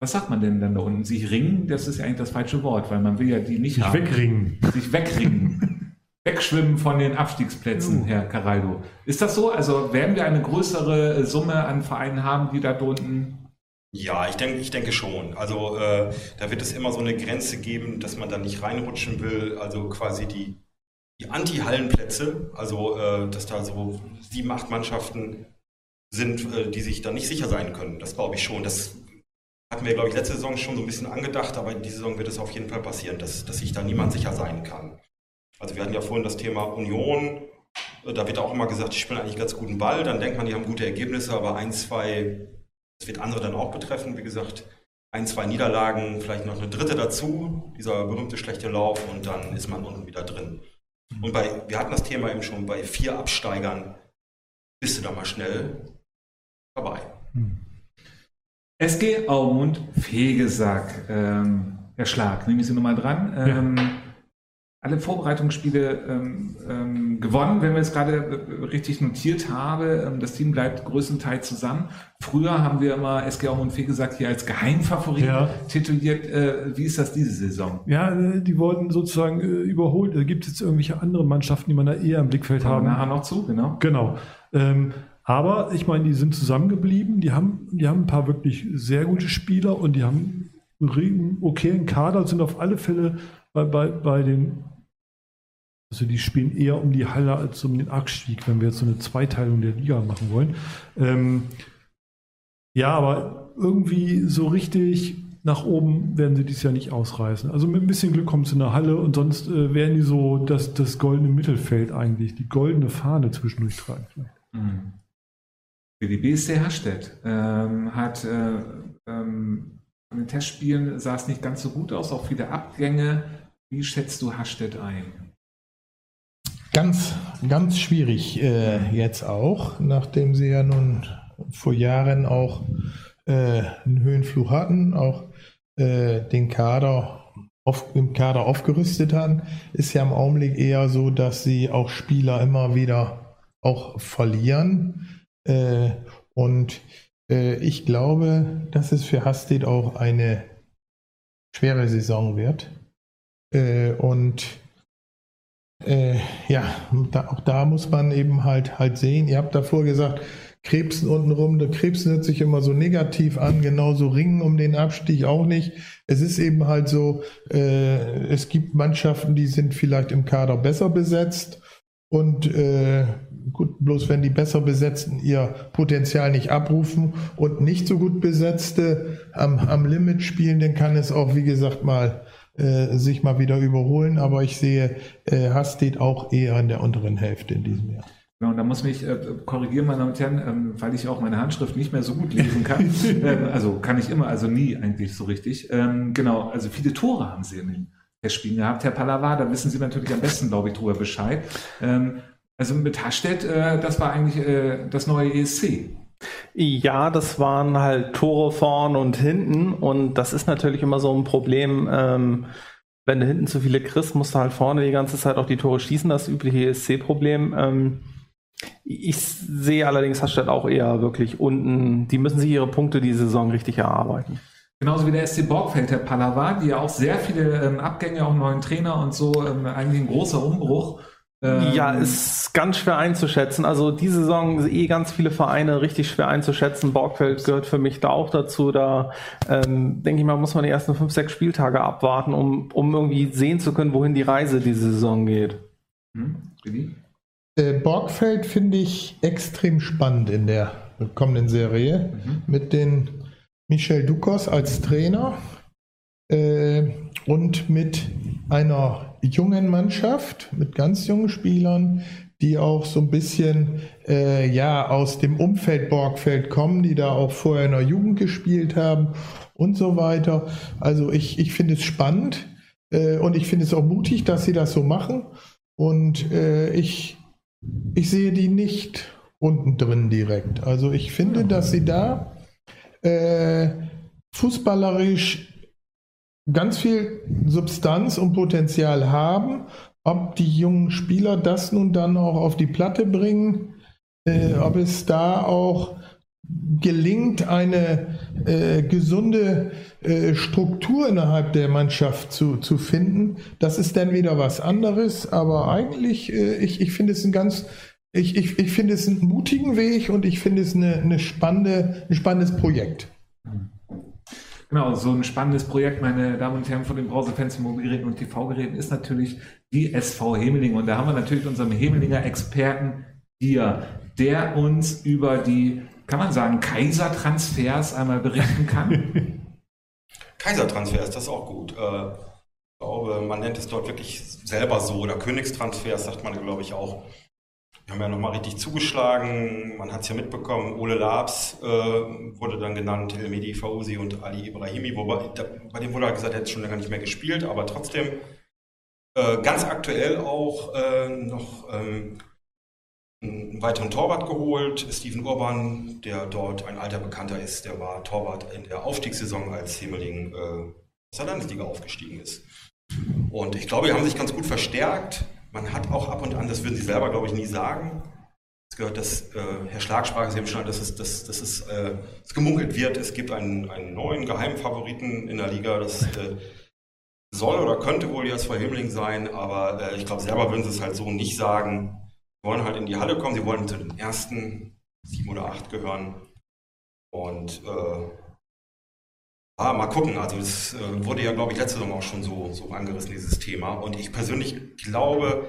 was sagt man denn dann da unten? Sich ringen, das ist ja eigentlich das falsche Wort, weil man will ja die nicht Sich haben. wegringen. Sich wegringen. Wegschwimmen von den Abstiegsplätzen, Herr Caraldo. Ist das so? Also werden wir eine größere Summe an Vereinen haben, die da drunten Ja, ich denke, ich denke schon. Also äh, da wird es immer so eine Grenze geben, dass man da nicht reinrutschen will. Also quasi die, die Anti-Hallenplätze, also äh, dass da so sieben, acht Mannschaften sind, äh, die sich da nicht sicher sein können. Das glaube ich schon. Das hatten wir, glaube ich, letzte Saison schon so ein bisschen angedacht, aber in dieser Saison wird es auf jeden Fall passieren, dass, dass sich da niemand sicher sein kann. Also wir hatten ja vorhin das Thema Union. Da wird auch immer gesagt, die spielen eigentlich ganz guten Ball. Dann denkt man, die haben gute Ergebnisse, aber ein, zwei das wird andere dann auch betreffen, wie gesagt. Ein, zwei Niederlagen, vielleicht noch eine dritte dazu, dieser berühmte schlechte Lauf und dann ist man unten wieder drin. Und bei, wir hatten das Thema eben schon, bei vier Absteigern bist du da mal schnell dabei. SG Aumund Fegesack. Ähm, Herr Schlag, nehme ich Sie nochmal dran. Ähm, Alle Vorbereitungsspiele ähm, ähm, gewonnen, wenn wir es gerade äh, richtig notiert habe. Ähm, das Team bleibt größtenteils zusammen. Früher haben wir immer SG Aumund Fegesack hier als Geheimfavorit Ja. tituliert. Äh, wie ist das diese Saison? Ja, äh, die wurden sozusagen äh, überholt. Da gibt es jetzt irgendwelche andere Mannschaften, die man da eher im Blickfeld Kommen haben. nachher noch zu, genau. Genau. Ähm, aber ich meine, die sind zusammengeblieben. Die haben, die haben ein paar wirklich sehr gute Spieler und die haben einen okayen Kader, sind auf alle Fälle bei, bei, bei den. Also die spielen eher um die Halle als um den Abstieg, wenn wir jetzt so eine Zweiteilung der Liga machen wollen. Ähm, ja, aber irgendwie so richtig nach oben werden sie dieses Jahr nicht ausreißen. Also mit ein bisschen Glück kommen sie in der Halle und sonst äh, werden die so das, das goldene Mittelfeld eigentlich, die goldene Fahne zwischendurch tragen. Mhm. Die BSC Hastedt ähm, hat äh, ähm, von den Testspielen sah es nicht ganz so gut aus, auch viele Abgänge. Wie schätzt du Hastedt ein? Ganz, ganz schwierig äh, jetzt auch, nachdem sie ja nun vor Jahren auch äh, einen Höhenflug hatten, auch äh, den Kader auf, im Kader aufgerüstet hatten, ist ja im Augenblick eher so, dass sie auch Spieler immer wieder auch verlieren. Äh, und äh, ich glaube, dass es für Hasted auch eine schwere Saison wird. Äh, und äh, ja, da, auch da muss man eben halt halt sehen. Ihr habt davor gesagt, Krebsen untenrum, der Krebsen hört sich immer so negativ an, genauso Ringen um den Abstieg auch nicht. Es ist eben halt so, äh, es gibt Mannschaften, die sind vielleicht im Kader besser besetzt und äh, gut, bloß wenn die besser besetzten ihr Potenzial nicht abrufen und nicht so gut besetzte am, am Limit spielen, dann kann es auch, wie gesagt, mal äh, sich mal wieder überholen. Aber ich sehe äh, Hasted auch eher in der unteren Hälfte in diesem Jahr. Genau, und da muss mich äh, korrigieren, meine Damen und Herren, ähm, weil ich auch meine Handschrift nicht mehr so gut lesen kann. ähm, also kann ich immer, also nie eigentlich so richtig. Ähm, genau, also viele Tore haben Sie in den Testspielen gehabt. Herr Pallava, da wissen Sie natürlich am besten, glaube ich, drüber Bescheid. Ähm, also mit Hasstedt, äh, das war eigentlich äh, das neue ESC. Ja, das waren halt Tore vorn und hinten und das ist natürlich immer so ein Problem. Ähm, wenn du hinten zu viele kriegst, musst du halt vorne die ganze Zeit auch die Tore schießen, das übliche ESC-Problem. Ähm, ich sehe allerdings Hasstedt auch eher wirklich unten. Die müssen sich ihre Punkte die Saison richtig erarbeiten. Genauso wie der SC Borgfeld, Herr Pallava, die ja auch sehr viele ähm, Abgänge, auch neuen Trainer und so, ähm, eigentlich ein großer Umbruch. Ähm, ja, ist ganz schwer einzuschätzen. Also diese Saison sind eh ganz viele Vereine richtig schwer einzuschätzen. Borgfeld gehört für mich da auch dazu. Da ähm, denke ich mal, muss man die ersten fünf, sechs Spieltage abwarten, um, um irgendwie sehen zu können, wohin die Reise diese Saison geht. Hm, äh, Borgfeld finde ich extrem spannend in der kommenden Serie mhm. mit den Michel Dukos als Trainer und mit einer jungen Mannschaft, mit ganz jungen Spielern, die auch so ein bisschen äh, ja aus dem Umfeld Borgfeld kommen, die da auch vorher in der Jugend gespielt haben und so weiter. Also ich, ich finde es spannend äh, und ich finde es auch mutig, dass sie das so machen. Und äh, ich ich sehe die nicht unten drin direkt. Also ich finde, dass sie da äh, fußballerisch ganz viel Substanz und Potenzial haben. Ob die jungen Spieler das nun dann auch auf die Platte bringen, äh, ob es da auch gelingt, eine äh, gesunde äh, Struktur innerhalb der Mannschaft zu, zu finden, das ist dann wieder was anderes. Aber eigentlich, äh, ich, ich finde es ein ganz, ich, ich, ich finde es einen mutigen Weg und ich finde es eine, eine spannende, ein spannendes Projekt. Genau, so ein spannendes Projekt, meine Damen und Herren von den Browserfans, Mobilgeräten und TV-Geräten, ist natürlich die SV Hemeling. Und da haben wir natürlich unseren Hemelinger Experten hier, der uns über die kann man sagen, Kaisertransfers einmal berichten kann? Kaisertransfers, das ist auch gut. Äh, ich glaube, man nennt es dort wirklich selber so, oder Königstransfers sagt man, glaube ich, auch. Wir haben ja nochmal richtig zugeschlagen, man hat es ja mitbekommen, Ole Labs äh, wurde dann genannt, Elmedi Fauzi und Ali Ibrahimi, wobei da, bei dem wurde halt gesagt, er hat schon lange nicht mehr gespielt, aber trotzdem äh, ganz aktuell auch äh, noch ähm, einen weiteren Torwart geholt, Steven Urban, der dort ein alter Bekannter ist. Der war Torwart in der Aufstiegssaison, als Himmeling äh, aus der Landesliga aufgestiegen ist. Und ich glaube, die haben sich ganz gut verstärkt. Man hat auch ab und an, das würden sie selber, glaube ich, nie sagen. Es gehört, dass äh, Herr Schlag sprach es eben schon, dass es, dass, dass es, äh, es gemunkelt wird, es gibt einen, einen neuen Geheimfavoriten in der Liga. Das äh, soll oder könnte wohl jetzt vor Himmeling sein, aber äh, ich glaube, selber würden sie es halt so nicht sagen wollen halt in die Halle kommen, sie wollen zu den ersten sieben oder acht gehören. Und äh, ah, mal gucken, also es äh, wurde ja, glaube ich, letzte Saison auch schon so, so angerissen, dieses Thema. Und ich persönlich glaube,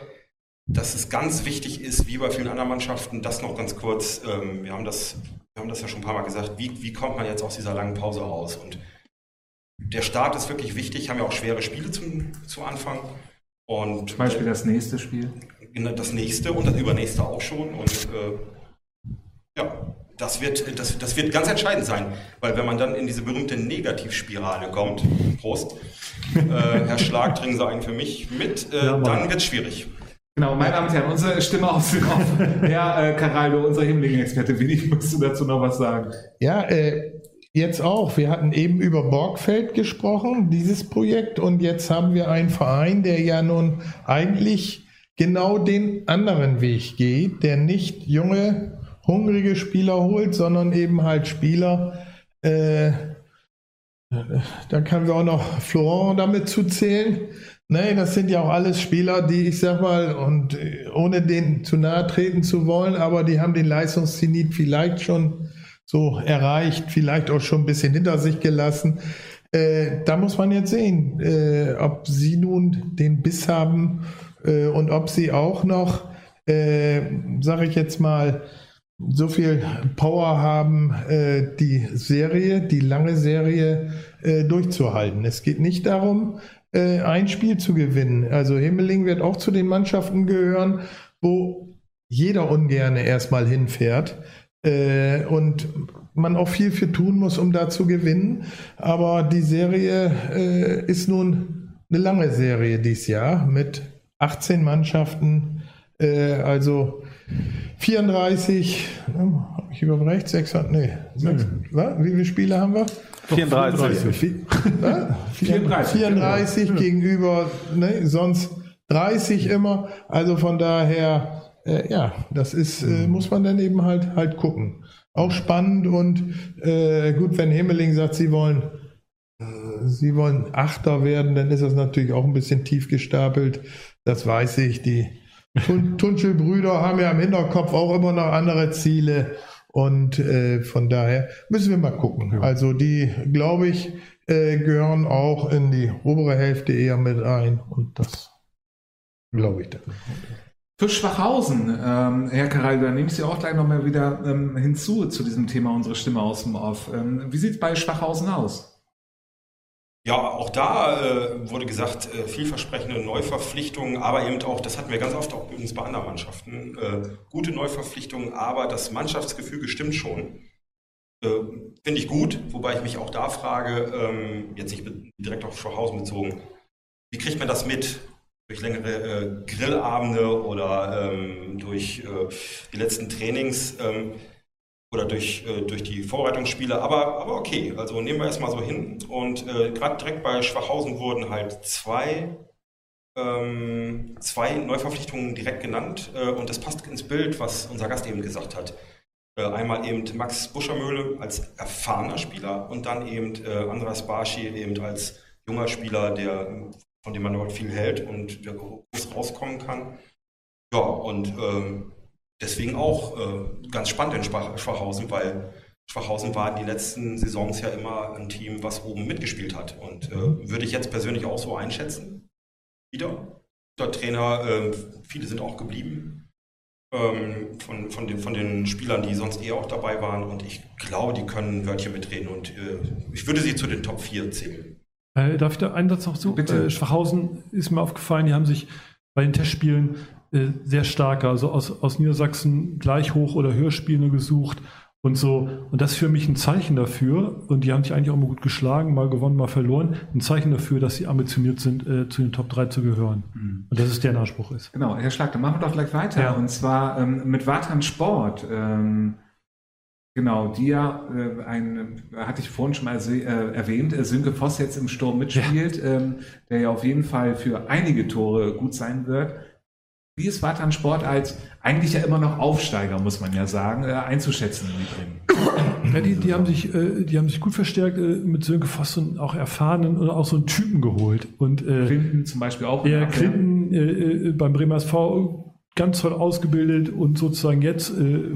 dass es ganz wichtig ist, wie bei vielen anderen Mannschaften, das noch ganz kurz, ähm, wir, haben das, wir haben das ja schon ein paar Mal gesagt, wie, wie kommt man jetzt aus dieser langen Pause raus? Und der Start ist wirklich wichtig, haben ja auch schwere Spiele zum, zu Anfang. Und, Zum Beispiel das nächste Spiel das nächste und das übernächste auch schon. Und äh, ja, das wird, das, das wird ganz entscheidend sein, weil wenn man dann in diese berühmte Negativspirale kommt, Prost, äh, Herr Schlag, trinken Sie einen für mich mit, äh, ja, dann wird es schwierig. Genau, meine Damen und Herren, unsere Stimme Off. Herr äh, Caraldo, unser Himmling-Experte, Willi, musst du dazu noch was sagen? Ja, äh, jetzt auch. Wir hatten eben über Borgfeld gesprochen, dieses Projekt, und jetzt haben wir einen Verein, der ja nun eigentlich genau den anderen Weg geht, der nicht junge, hungrige Spieler holt, sondern eben halt Spieler, äh, da können wir auch noch Florent damit zuzählen. Nein, das sind ja auch alles Spieler, die ich sag mal, und äh, ohne denen zu nahe treten zu wollen, aber die haben den Leistungszenit vielleicht schon so erreicht, vielleicht auch schon ein bisschen hinter sich gelassen. Äh, da muss man jetzt sehen, äh, ob sie nun den Biss haben äh, und ob sie auch noch, äh, sage ich jetzt mal, so viel Power haben, äh, die Serie, die lange Serie äh, durchzuhalten. Es geht nicht darum, äh, ein Spiel zu gewinnen. Also Himmeling wird auch zu den Mannschaften gehören, wo jeder ungerne erstmal hinfährt äh, und man auch viel für tun muss, um da zu gewinnen. Aber die Serie äh, ist nun eine lange Serie dieses Jahr mit 18 Mannschaften, äh, also 34, hm, habe ich überrecht, 600, nee, sechs, was? wie viele Spiele haben wir? 34. Vi- wa? 34, 34 gegenüber ne, sonst 30 immer. Also von daher, äh, ja, das ist, äh, muss man dann eben halt halt gucken. Auch spannend und äh, gut, wenn Himmeling sagt, sie wollen äh, sie wollen Achter werden, dann ist das natürlich auch ein bisschen tief gestapelt. Das weiß ich. Die Tun- Tunschel-Brüder haben ja im Hinterkopf auch immer noch andere Ziele. Und äh, von daher müssen wir mal gucken. Also die, glaube ich, äh, gehören auch in die obere Hälfte eher mit ein. Und das glaube ich dann. Für Schwachhausen, ähm, Herr Karal, da nehme ich Sie auch gleich nochmal wieder ähm, hinzu zu diesem Thema unsere Stimme aus dem Off. Ähm, wie sieht es bei Schwachhausen aus? Ja, auch da äh, wurde gesagt, äh, vielversprechende Neuverpflichtungen, aber eben auch, das hatten wir ganz oft auch übrigens bei anderen Mannschaften, äh, gute Neuverpflichtungen, aber das Mannschaftsgefüge stimmt schon. Äh, Finde ich gut, wobei ich mich auch da frage, ähm, jetzt nicht mit, direkt auf Schwachhausen bezogen, wie kriegt man das mit? Durch längere äh, Grillabende oder ähm, durch äh, die letzten Trainings ähm, oder durch, äh, durch die Vorbereitungsspiele. Aber, aber okay, also nehmen wir erstmal so hin. Und äh, gerade direkt bei Schwachhausen wurden halt zwei, ähm, zwei Neuverpflichtungen direkt genannt. Äh, und das passt ins Bild, was unser Gast eben gesagt hat. Äh, einmal eben Max Buschermöhle als erfahrener Spieler und dann eben äh, Andras Barschi eben als junger Spieler, der, von dem man dort viel hält und der groß rauskommen kann. Ja, und ähm, deswegen auch äh, ganz spannend in Schwach Schwachhausen, weil Schwachhausen war die letzten Saisons ja immer ein Team, was oben mitgespielt hat. Und äh, würde ich jetzt persönlich auch so einschätzen. Wieder. Der Trainer, äh, viele sind auch geblieben. Ähm, von, von, den, von den Spielern, die sonst eher auch dabei waren. Und ich glaube, die können ein Wörtchen mitreden. Und äh, ich würde sie zu den Top 4 zählen. Äh, darf ich da einen Satz noch zu? Bitte. Äh, Schwachhausen ist mir aufgefallen, die haben sich bei den Testspielen sehr stark, also aus, aus Niedersachsen gleich hoch oder Hörspiele gesucht und so. Und das ist für mich ein Zeichen dafür, und die haben sich eigentlich auch immer gut geschlagen, mal gewonnen, mal verloren, ein Zeichen dafür, dass sie ambitioniert sind, äh, zu den Top 3 zu gehören. Und dass es deren Anspruch ist. Genau, Herr Schlag, dann machen wir doch gleich weiter. Ja. Und zwar ähm, mit Watan Sport. Ähm, genau, die ja, äh, ein, hatte ich vorhin schon mal äh, erwähnt, äh, Sönke Voss jetzt im Sturm mitspielt, ähm, der ja auf jeden Fall für einige Tore gut sein wird. Wie ist Watan Sport als eigentlich ja immer noch Aufsteiger, muss man ja sagen, äh, einzuschätzen im Übrigen? Ja, die, die, haben sich, äh, die haben sich gut verstärkt äh, mit Sönke Voss und auch erfahrenen und auch so einen Typen geholt. Und äh, Clinton zum Beispiel auch. Ja, Ja, Clinton äh, äh, beim Bremer SV ganz toll ausgebildet und sozusagen jetzt, äh,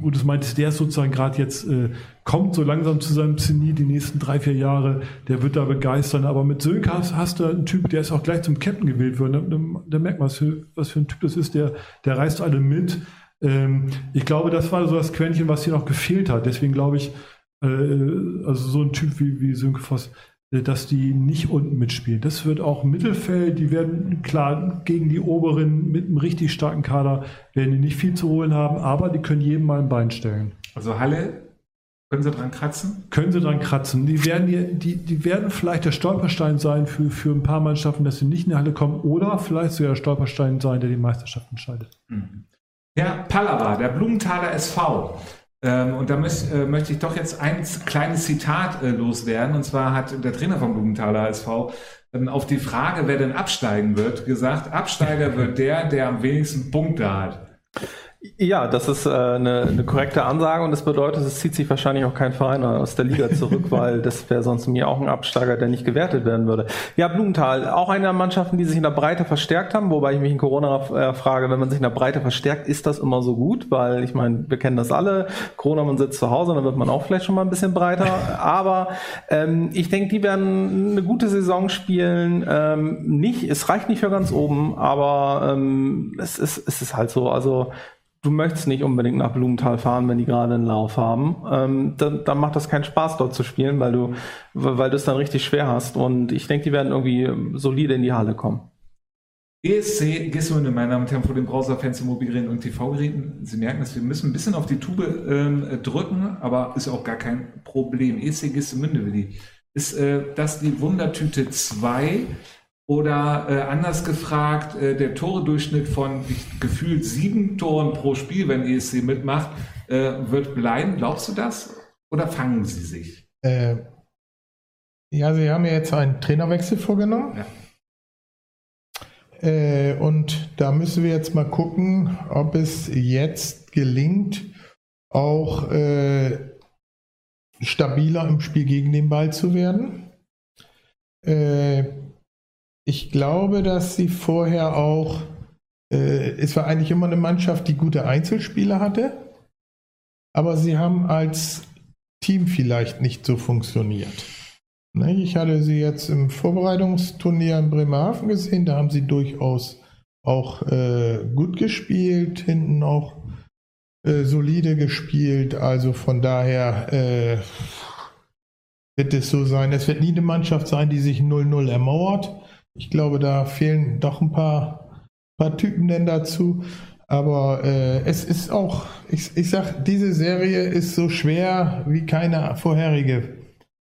wo du es meintest, der ist sozusagen gerade jetzt, äh, kommt so langsam zu seinem Zenit die nächsten drei, vier Jahre, der wird da begeistern. Aber mit Sönke hast, hast du einen Typ, der ist auch gleich zum Captain gewählt worden. Da, da, da merkt man, was für, was für ein Typ das ist, der, der reißt alle mit. Ähm, ich glaube, das war so das Quäntchen, was hier noch gefehlt hat. Deswegen glaube ich, äh, also so ein Typ wie, wie Sönke Voss, dass die nicht unten mitspielen. Das wird auch im Mittelfeld, die werden klar gegen die Oberen mit einem richtig starken Kader werden die nicht viel zu holen haben, aber die können jedem mal ein Bein stellen. Also Halle Können Sie dran kratzen? Können sie dran kratzen. Die werden, die, die, die werden vielleicht der Stolperstein sein für, für ein paar Mannschaften, dass sie nicht in die Halle kommen oder vielleicht sogar der Stolperstein sein, der die Meisterschaft entscheidet. Herr Pallava, der Blumenthaler SV. Ähm, und da möcht, äh, möchte ich doch jetzt ein kleines Zitat äh, loswerden. Und zwar hat der Trainer vom Blumenthaler SV ähm, auf die Frage, wer denn absteigen wird, gesagt, Absteiger wird der, der am wenigsten Punkte hat. Ja, das ist äh, eine, eine korrekte Ansage und das bedeutet, es zieht sich wahrscheinlich auch kein Verein aus der Liga zurück, weil das wäre sonst mir auch ein Absteiger, der nicht gewertet werden würde. Ja, Blumenthal, auch eine der Mannschaften, die sich in der Breite verstärkt haben, wobei ich mich in Corona äh, frage, wenn man sich in der Breite verstärkt, ist das immer so gut? Weil ich meine, wir kennen das alle, Corona, man sitzt zu Hause, dann wird man auch vielleicht schon mal ein bisschen breiter. Aber ähm, ich denke, die werden eine gute Saison spielen. Ähm, nicht, es reicht nicht für ganz oben, aber ähm, es, ist, es ist halt so, also du möchtest nicht unbedingt nach Blumenthal fahren, wenn die gerade einen Lauf haben. Ähm, dann, dann macht das keinen Spaß, dort zu spielen, weil du, weil du es dann richtig schwer hast. Und ich denke, die werden irgendwie solide in die Halle kommen. ESC Gismunde, meine Damen und Herren, vor den Browserfans, Mobilgeräten und TV-Geräten. Sie merken, dass wir müssen ein bisschen auf die Tube ähm, drücken, aber ist auch gar kein Problem. ESC Gismunde, Willi. Ist äh, das die Wundertüte 2 oder äh, anders gefragt, äh, der Toredurchschnitt von ich, gefühlt sieben Toren pro Spiel, wenn ESC mitmacht, äh, wird bleiben? Glaubst du das? Oder fangen sie sich? Äh, ja, sie haben ja jetzt einen Trainerwechsel vorgenommen. Ja. Äh, und da müssen wir jetzt mal gucken, ob es jetzt gelingt, auch äh, stabiler im Spiel gegen den Ball zu werden. Äh, ich glaube, dass sie vorher auch, äh, es war eigentlich immer eine Mannschaft, die gute Einzelspieler hatte, aber sie haben als Team vielleicht nicht so funktioniert. Ne, Ich hatte sie jetzt im Vorbereitungsturnier in Bremerhaven gesehen, da haben sie durchaus auch äh, gut gespielt, hinten auch äh, solide gespielt. Also von daher äh, wird es so sein. Es wird nie eine Mannschaft sein, die sich 0-0 ermauert. Ich glaube, da fehlen doch ein paar, paar Typen denn dazu. Aber äh, es ist auch, ich, ich sag, diese Serie ist so schwer wie keine vorherige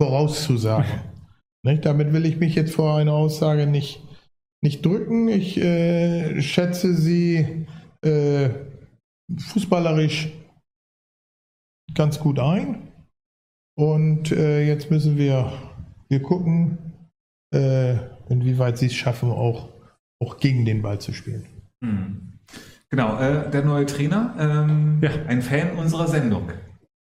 vorauszusagen. nicht? Damit will ich mich jetzt vor einer Aussage nicht, nicht drücken. Ich äh, schätze sie äh, fußballerisch ganz gut ein. Und äh, jetzt müssen wir, wir gucken, äh, inwieweit sie es schaffen, auch, auch gegen den Ball zu spielen. Hm. Genau, äh, der neue Trainer, ähm, Ja. ein Fan unserer Sendung.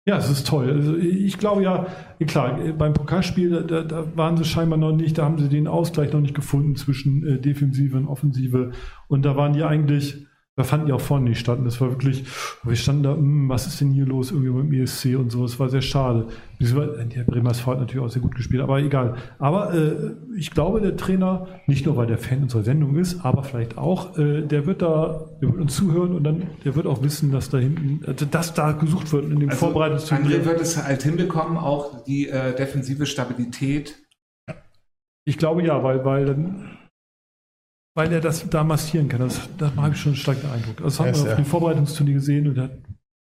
Ja, es ist toll. Also ich glaube ja, klar, beim Pokalspiel, da, da waren sie scheinbar noch nicht, da haben sie den Ausgleich noch nicht gefunden zwischen äh, Defensive und Offensive. Und da waren die eigentlich, da fanden die auch vorne nicht statt. Und das war wirklich, wir standen da, hm, was ist denn hier los irgendwie mit dem ESC und so. Es war sehr schade. Der Bremer SV hat natürlich auch sehr gut gespielt, aber egal. Aber äh, ich glaube, der Trainer, nicht nur weil der Fan unserer Sendung ist, aber vielleicht auch, äh, der wird da, der wird uns zuhören und dann, der wird auch wissen, dass da hinten, äh, dass da gesucht wird in dem Also, Vorbereitungsturnier. André wird es halt hinbekommen, auch die äh, defensive Stabilität. Ich glaube ja, weil, weil, dann- weil er das da massieren kann. Das, das habe ich schon einen starken Eindruck. Das haben ist wir ja- auf dem Vorbereitungsturnier gesehen und er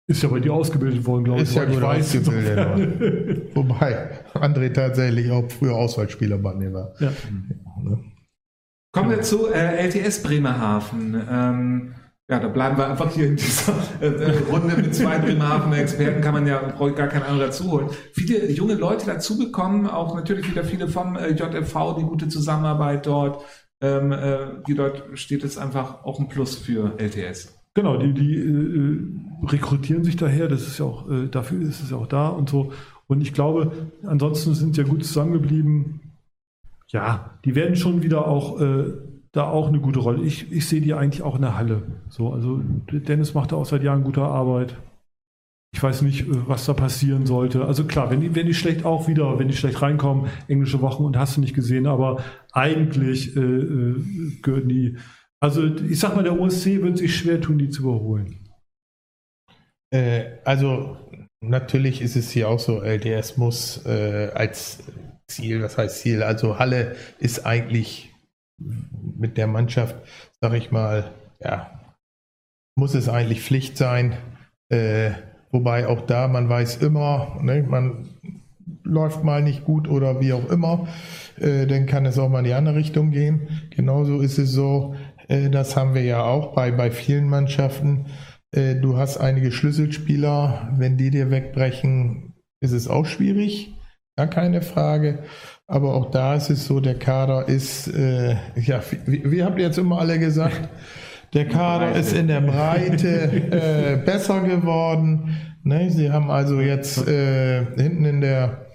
ist ja bei dir ausgebildet worden, glaube ich. Ist ja gut ausgebildet insofern. Wobei André tatsächlich auch früher Auswahlspieler bei mir war. ja. Kommen wir zu äh, LTS Bremerhaven. Ähm, ja, da bleiben wir einfach hier in dieser äh, äh, Runde mit zwei Bremerhavener Experten, kann man ja, brauche ich gar keinen anderen dazu holen. Viele junge Leute dazugekommen, auch natürlich wieder viele vom äh, JFV, die gute Zusammenarbeit dort. Ähm, äh, die dort steht es einfach auch ein Plus für LTS. Genau, die, die äh, rekrutieren sich daher, das ist ja auch, äh, dafür ist es ja auch da und so. Und ich glaube, ansonsten sind sie ja gut zusammengeblieben. Ja, die werden schon wieder auch äh, da auch eine gute Rolle. Ich, ich sehe die eigentlich auch in der Halle. So, also Dennis macht da auch seit Jahren gute Arbeit. Ich weiß nicht, äh, was da passieren sollte. Also klar, wenn die, wenn die schlecht auch wieder, wenn die schlecht reinkommen, englische Wochen und hast du nicht gesehen, aber eigentlich äh, äh, gehören die. Also ich sag mal, der OSC wird sich schwer tun, die zu überholen. Äh, also natürlich ist es hier auch so, LDS muss äh, als Ziel, was heißt Ziel? Also Halle ist eigentlich mit der Mannschaft, sag ich mal, ja, muss es eigentlich Pflicht sein, äh, Wobei auch da, man weiß immer, ne, man läuft mal nicht gut oder wie auch immer, äh, dann kann es auch mal in die andere Richtung gehen. Genauso ist es so, äh, das haben wir ja auch bei, bei vielen Mannschaften. Äh, du hast einige Schlüsselspieler, wenn die dir wegbrechen, ist es auch schwierig, gar keine Frage. Aber auch da ist es so, der Kader ist, äh, ja, wie, wie habt ihr jetzt immer alle gesagt? Der Kader ist in der Breite äh, besser geworden. Ne? Sie haben also jetzt äh, hinten in der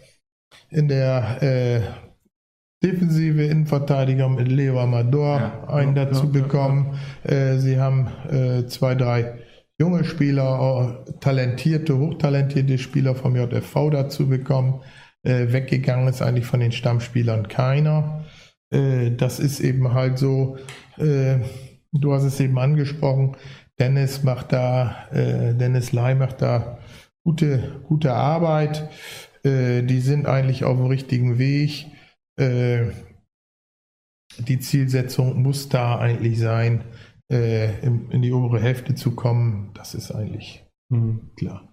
in der äh, Defensive Innenverteidiger mit Leo Amador Ja, einen ja, dazu ja, bekommen. Äh, sie haben äh, zwei, drei junge Spieler, auch talentierte, hochtalentierte Spieler vom JFV dazu bekommen. Äh, weggegangen ist eigentlich von den Stammspielern keiner. Das ist eben halt so, du hast es eben angesprochen, Dennis macht da, äh, Dennis Lai macht da gute, gute Arbeit. Äh, die sind eigentlich auf dem richtigen Weg. Äh, die Zielsetzung muss da eigentlich sein, äh, in, in die obere Hälfte zu kommen. Das ist eigentlich Mhm. klar.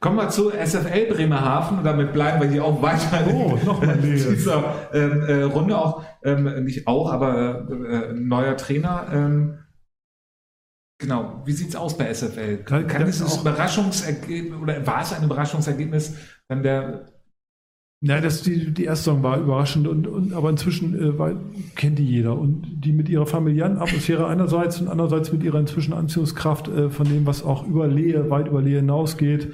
Kommen wir zu SFL Bremerhaven und damit bleiben wir hier auch weiter Oh, in dieser ähm, äh, Runde auch, ähm, nicht auch, aber äh, äh, neuer Trainer. Ähm, genau, wie sieht's aus bei SFL? Kann- Kann dieses auch- Überraschungsergebnis oder war es ein Überraschungsergebnis, wenn der Nein, das, die, die erste Saison war überraschend, und, und, aber inzwischen äh, war, kennt die jeder. Und die mit ihrer familiären Atmosphäre einerseits und andererseits mit ihrer inzwischen Anziehungskraft äh, von dem, was auch über Lehe, weit über Lehe hinausgeht,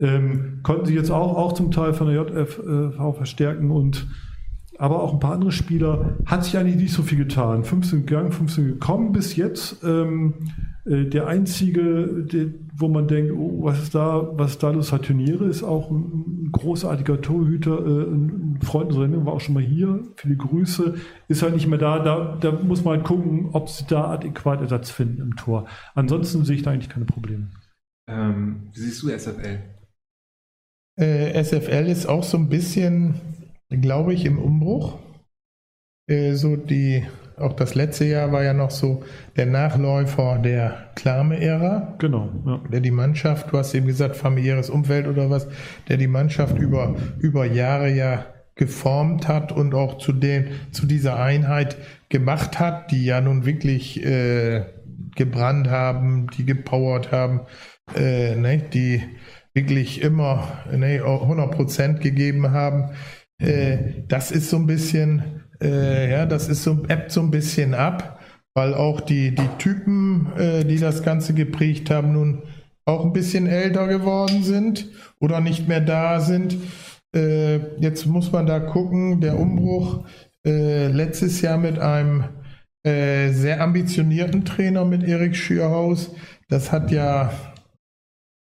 ähm, konnten sie jetzt auch, auch zum Teil von der JFV verstärken und aber auch ein paar andere Spieler hat sich eigentlich nicht so viel getan. 15 gegangen, 15 gekommen bis jetzt. Ähm, äh, der einzige, der, wo man denkt, oh, was ist da, was ist da los? Turniere ist auch ein, ein großartiger Torhüter, äh, ein Freund unserer Sendung war auch schon mal hier. Viele Grüße. Ist halt nicht mehr da. Da, da muss man halt gucken, ob sie da adäquat Ersatz finden im Tor. Ansonsten sehe ich da eigentlich keine Probleme. ähm, wie siehst du SFL? Äh, SFL ist auch so ein bisschen, glaube ich, im Umbruch. Äh, so die, auch das letzte Jahr war ja noch so der Nachläufer der Klame-Ära. Genau. Ja. der die Mannschaft, du hast eben gesagt, familiäres Umfeld oder was, der die Mannschaft über, über Jahre ja geformt hat und auch zu, den, zu dieser Einheit gemacht hat, die ja nun wirklich äh, gebrannt haben, die gepowert haben, äh, ne, die wirklich immer ne, 100% gegeben haben. Äh, das ist so ein bisschen, äh, ja, das ist so, ebbt so ein bisschen ab, weil auch die, die Typen, äh, die das Ganze geprägt haben, nun auch ein bisschen älter geworden sind oder nicht mehr da sind. Äh, jetzt muss man da gucken, der Umbruch äh, letztes Jahr mit einem äh, sehr ambitionierten Trainer mit Erik Schürhaus, das hat ja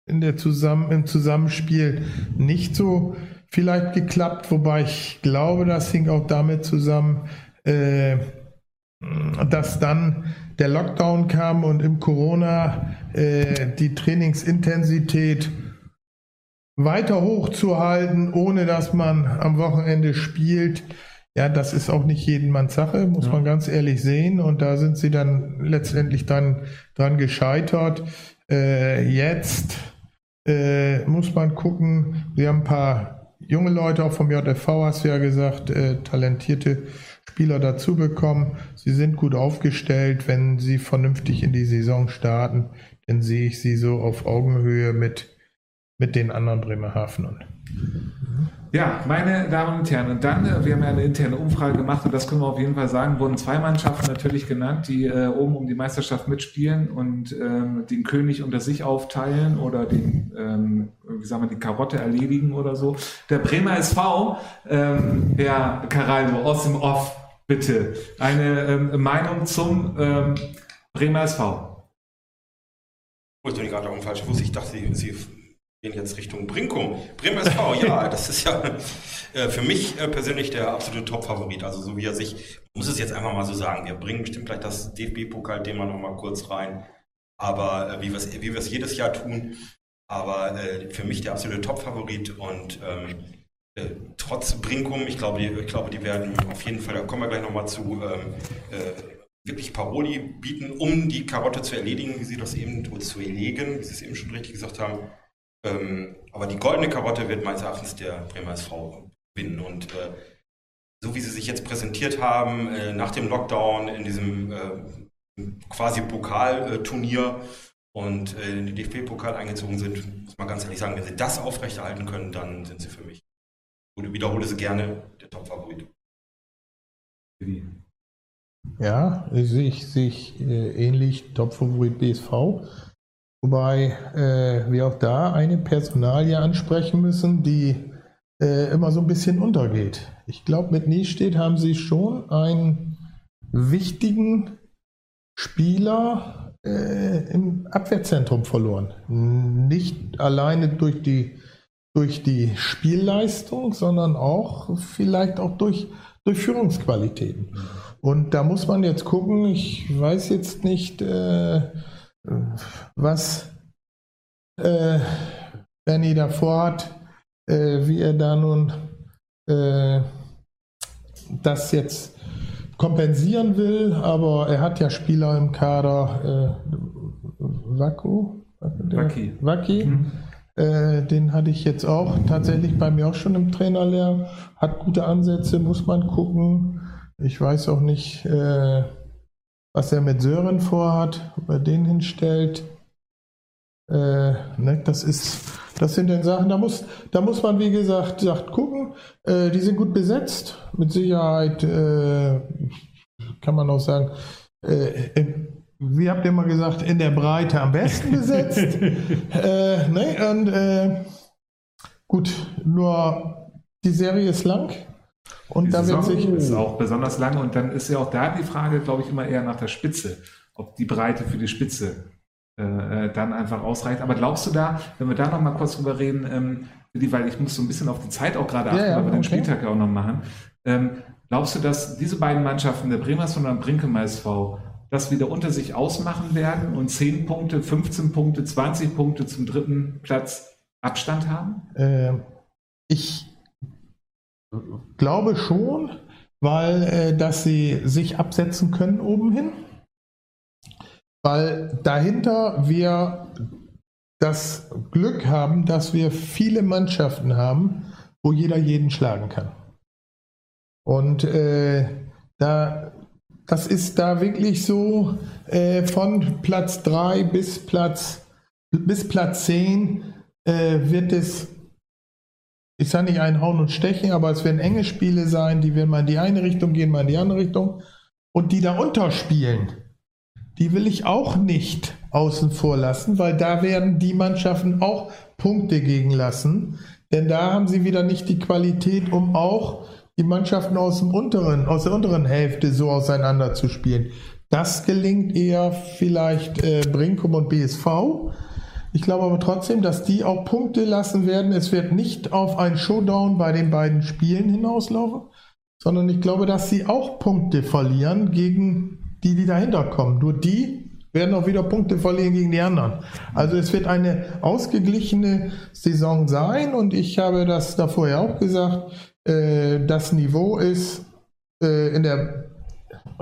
in der Zusammen im Zusammenspiel nicht so vielleicht geklappt, wobei ich glaube, das hing auch damit zusammen, äh, dass dann der Lockdown kam und im Corona äh, die Trainingsintensität weiter hochzuhalten, ohne dass man am Wochenende spielt. Ja, das ist auch nicht jedermanns Sache, muss Ja. man ganz ehrlich sehen. Und da sind sie dann letztendlich dann dran gescheitert. Äh, jetzt äh, muss man gucken. Wir haben ein paar junge Leute auch vom JFV, hast du ja gesagt, äh, talentierte Spieler dazu bekommen. Sie sind gut aufgestellt. Wenn sie vernünftig in die Saison starten, dann sehe ich sie so auf Augenhöhe mit, mit den anderen Bremerhavenern. Ja, meine Damen und Herren, und dann, äh, wir haben ja eine interne Umfrage gemacht und das können wir auf jeden Fall sagen, wurden zwei Mannschaften natürlich genannt, die äh, oben um die Meisterschaft mitspielen und ähm, den König unter sich aufteilen oder den, ähm, wie sagen wir, die Karotte erledigen oder so. Der Bremer SV, ähm, Herr Caraldo, aus dem Off, bitte, eine ähm, Meinung zum ähm, Bremer SV. Ich bin gerade auf dem falschen Fuß. Ich dachte, Sie, Sie gehen jetzt Richtung Brinkum. Bremer SV, ja, das ist ja äh, für mich äh, persönlich der absolute Top-Favorit. Also so wie er sich, ich muss es jetzt einfach mal so sagen, wir bringen bestimmt gleich das DFB-Pokal-Thema nochmal kurz rein. Aber äh, wie wir es jedes Jahr tun, aber äh, für mich der absolute Top-Favorit und ähm, äh, trotz Brinkum, ich glaube, die, ich glaube, die werden auf jeden Fall, da kommen wir gleich nochmal zu, ähm, äh, wirklich Paroli bieten, um die Karotte zu erledigen, wie Sie das eben, zu erlegen, wie Sie es eben schon richtig gesagt haben. Ähm, aber die goldene Karotte wird meines Erachtens der Bremer SV gewinnen. Und äh, so wie Sie sich jetzt präsentiert haben, äh, nach dem Lockdown in diesem äh, quasi Pokalturnier und äh, in den DFB-Pokal eingezogen sind, muss man ganz ehrlich sagen, wenn Sie das aufrechterhalten können, dann sind Sie für mich, ich wiederhole Sie gerne, der Top-Favorit. Ja, sehe ich, sehe ich äh, ähnlich Top-Favorit BSV. Wobei äh, wir auch da eine Personalie ansprechen müssen, die äh, immer so ein bisschen untergeht. Ich glaube, mit Niestedt haben sie schon einen wichtigen Spieler äh, im Abwehrzentrum verloren. Nicht alleine durch die, durch die Spielleistung, sondern auch vielleicht auch durch, durch Führungsqualitäten. Und da muss man jetzt gucken, ich weiß jetzt nicht, äh, was äh, Benny davor hat, äh, wie er da nun äh, das jetzt kompensieren will, aber er hat ja Spieler im Kader, äh, Waku? Waki. Waki. Mhm. Äh, den hatte ich jetzt auch tatsächlich bei mir auch schon im Trainerlehr. Hat gute Ansätze, muss man gucken. Ich weiß auch nicht, äh, was er mit Sören vorhat, ob er den hinstellt. Äh, ne, das ist, das sind dann Sachen, da muss, da muss man, wie gesagt, sagt, gucken. Äh, die sind gut besetzt. Mit Sicherheit äh, kann man auch sagen, äh, in, wie habt ihr mal gesagt, in der Breite am besten besetzt. äh, ne, und äh, gut, nur die Serie ist lang. Und da wird sich. ist auch besonders lang und dann ist ja auch da die Frage, glaube ich, immer eher nach der Spitze, ob die Breite für die Spitze äh, äh, dann einfach ausreicht. Aber glaubst du da, wenn wir da noch mal kurz drüber reden, ähm, weil ich muss so ein bisschen auf die Zeit auch gerade achten, Ja, ja, weil wir den okay. Spieltag ja auch noch machen. Ähm, glaubst du, dass diese beiden Mannschaften, der Bremerson und der Brinkemer SV, das wieder unter sich ausmachen werden und 10 Punkte, 15 Punkte, 20 Punkte zum dritten Platz Abstand haben? Äh, ich glaube schon, weil äh, dass sie sich absetzen können oben hin. Weil dahinter wir das Glück haben, dass wir viele Mannschaften haben, wo jeder jeden schlagen kann. Und äh, da, das ist da wirklich so äh, von Platz 3 bis Platz, bis Platz 10 äh, wird es ich sage nicht ein Hauen und Stechen, aber es werden enge Spiele sein, die werden mal in die eine Richtung gehen, mal in die andere Richtung. Und die darunter spielen, die will ich auch nicht außen vor lassen, weil da werden die Mannschaften auch Punkte gegen lassen. Denn da haben sie wieder nicht die Qualität, um auch die Mannschaften aus dem unteren, aus der unteren Hälfte so auseinander zu spielen. Das gelingt eher vielleicht äh, Brinkum und BSV. Ich glaube aber trotzdem, dass die auch Punkte lassen werden. Es wird nicht auf ein Showdown bei den beiden Spielen hinauslaufen, sondern ich glaube, dass sie auch Punkte verlieren gegen die, die dahinter kommen. Nur die werden auch wieder Punkte verlieren gegen die anderen. Also es wird eine ausgeglichene Saison sein und ich habe das da vorher auch gesagt, äh, das Niveau ist äh, in der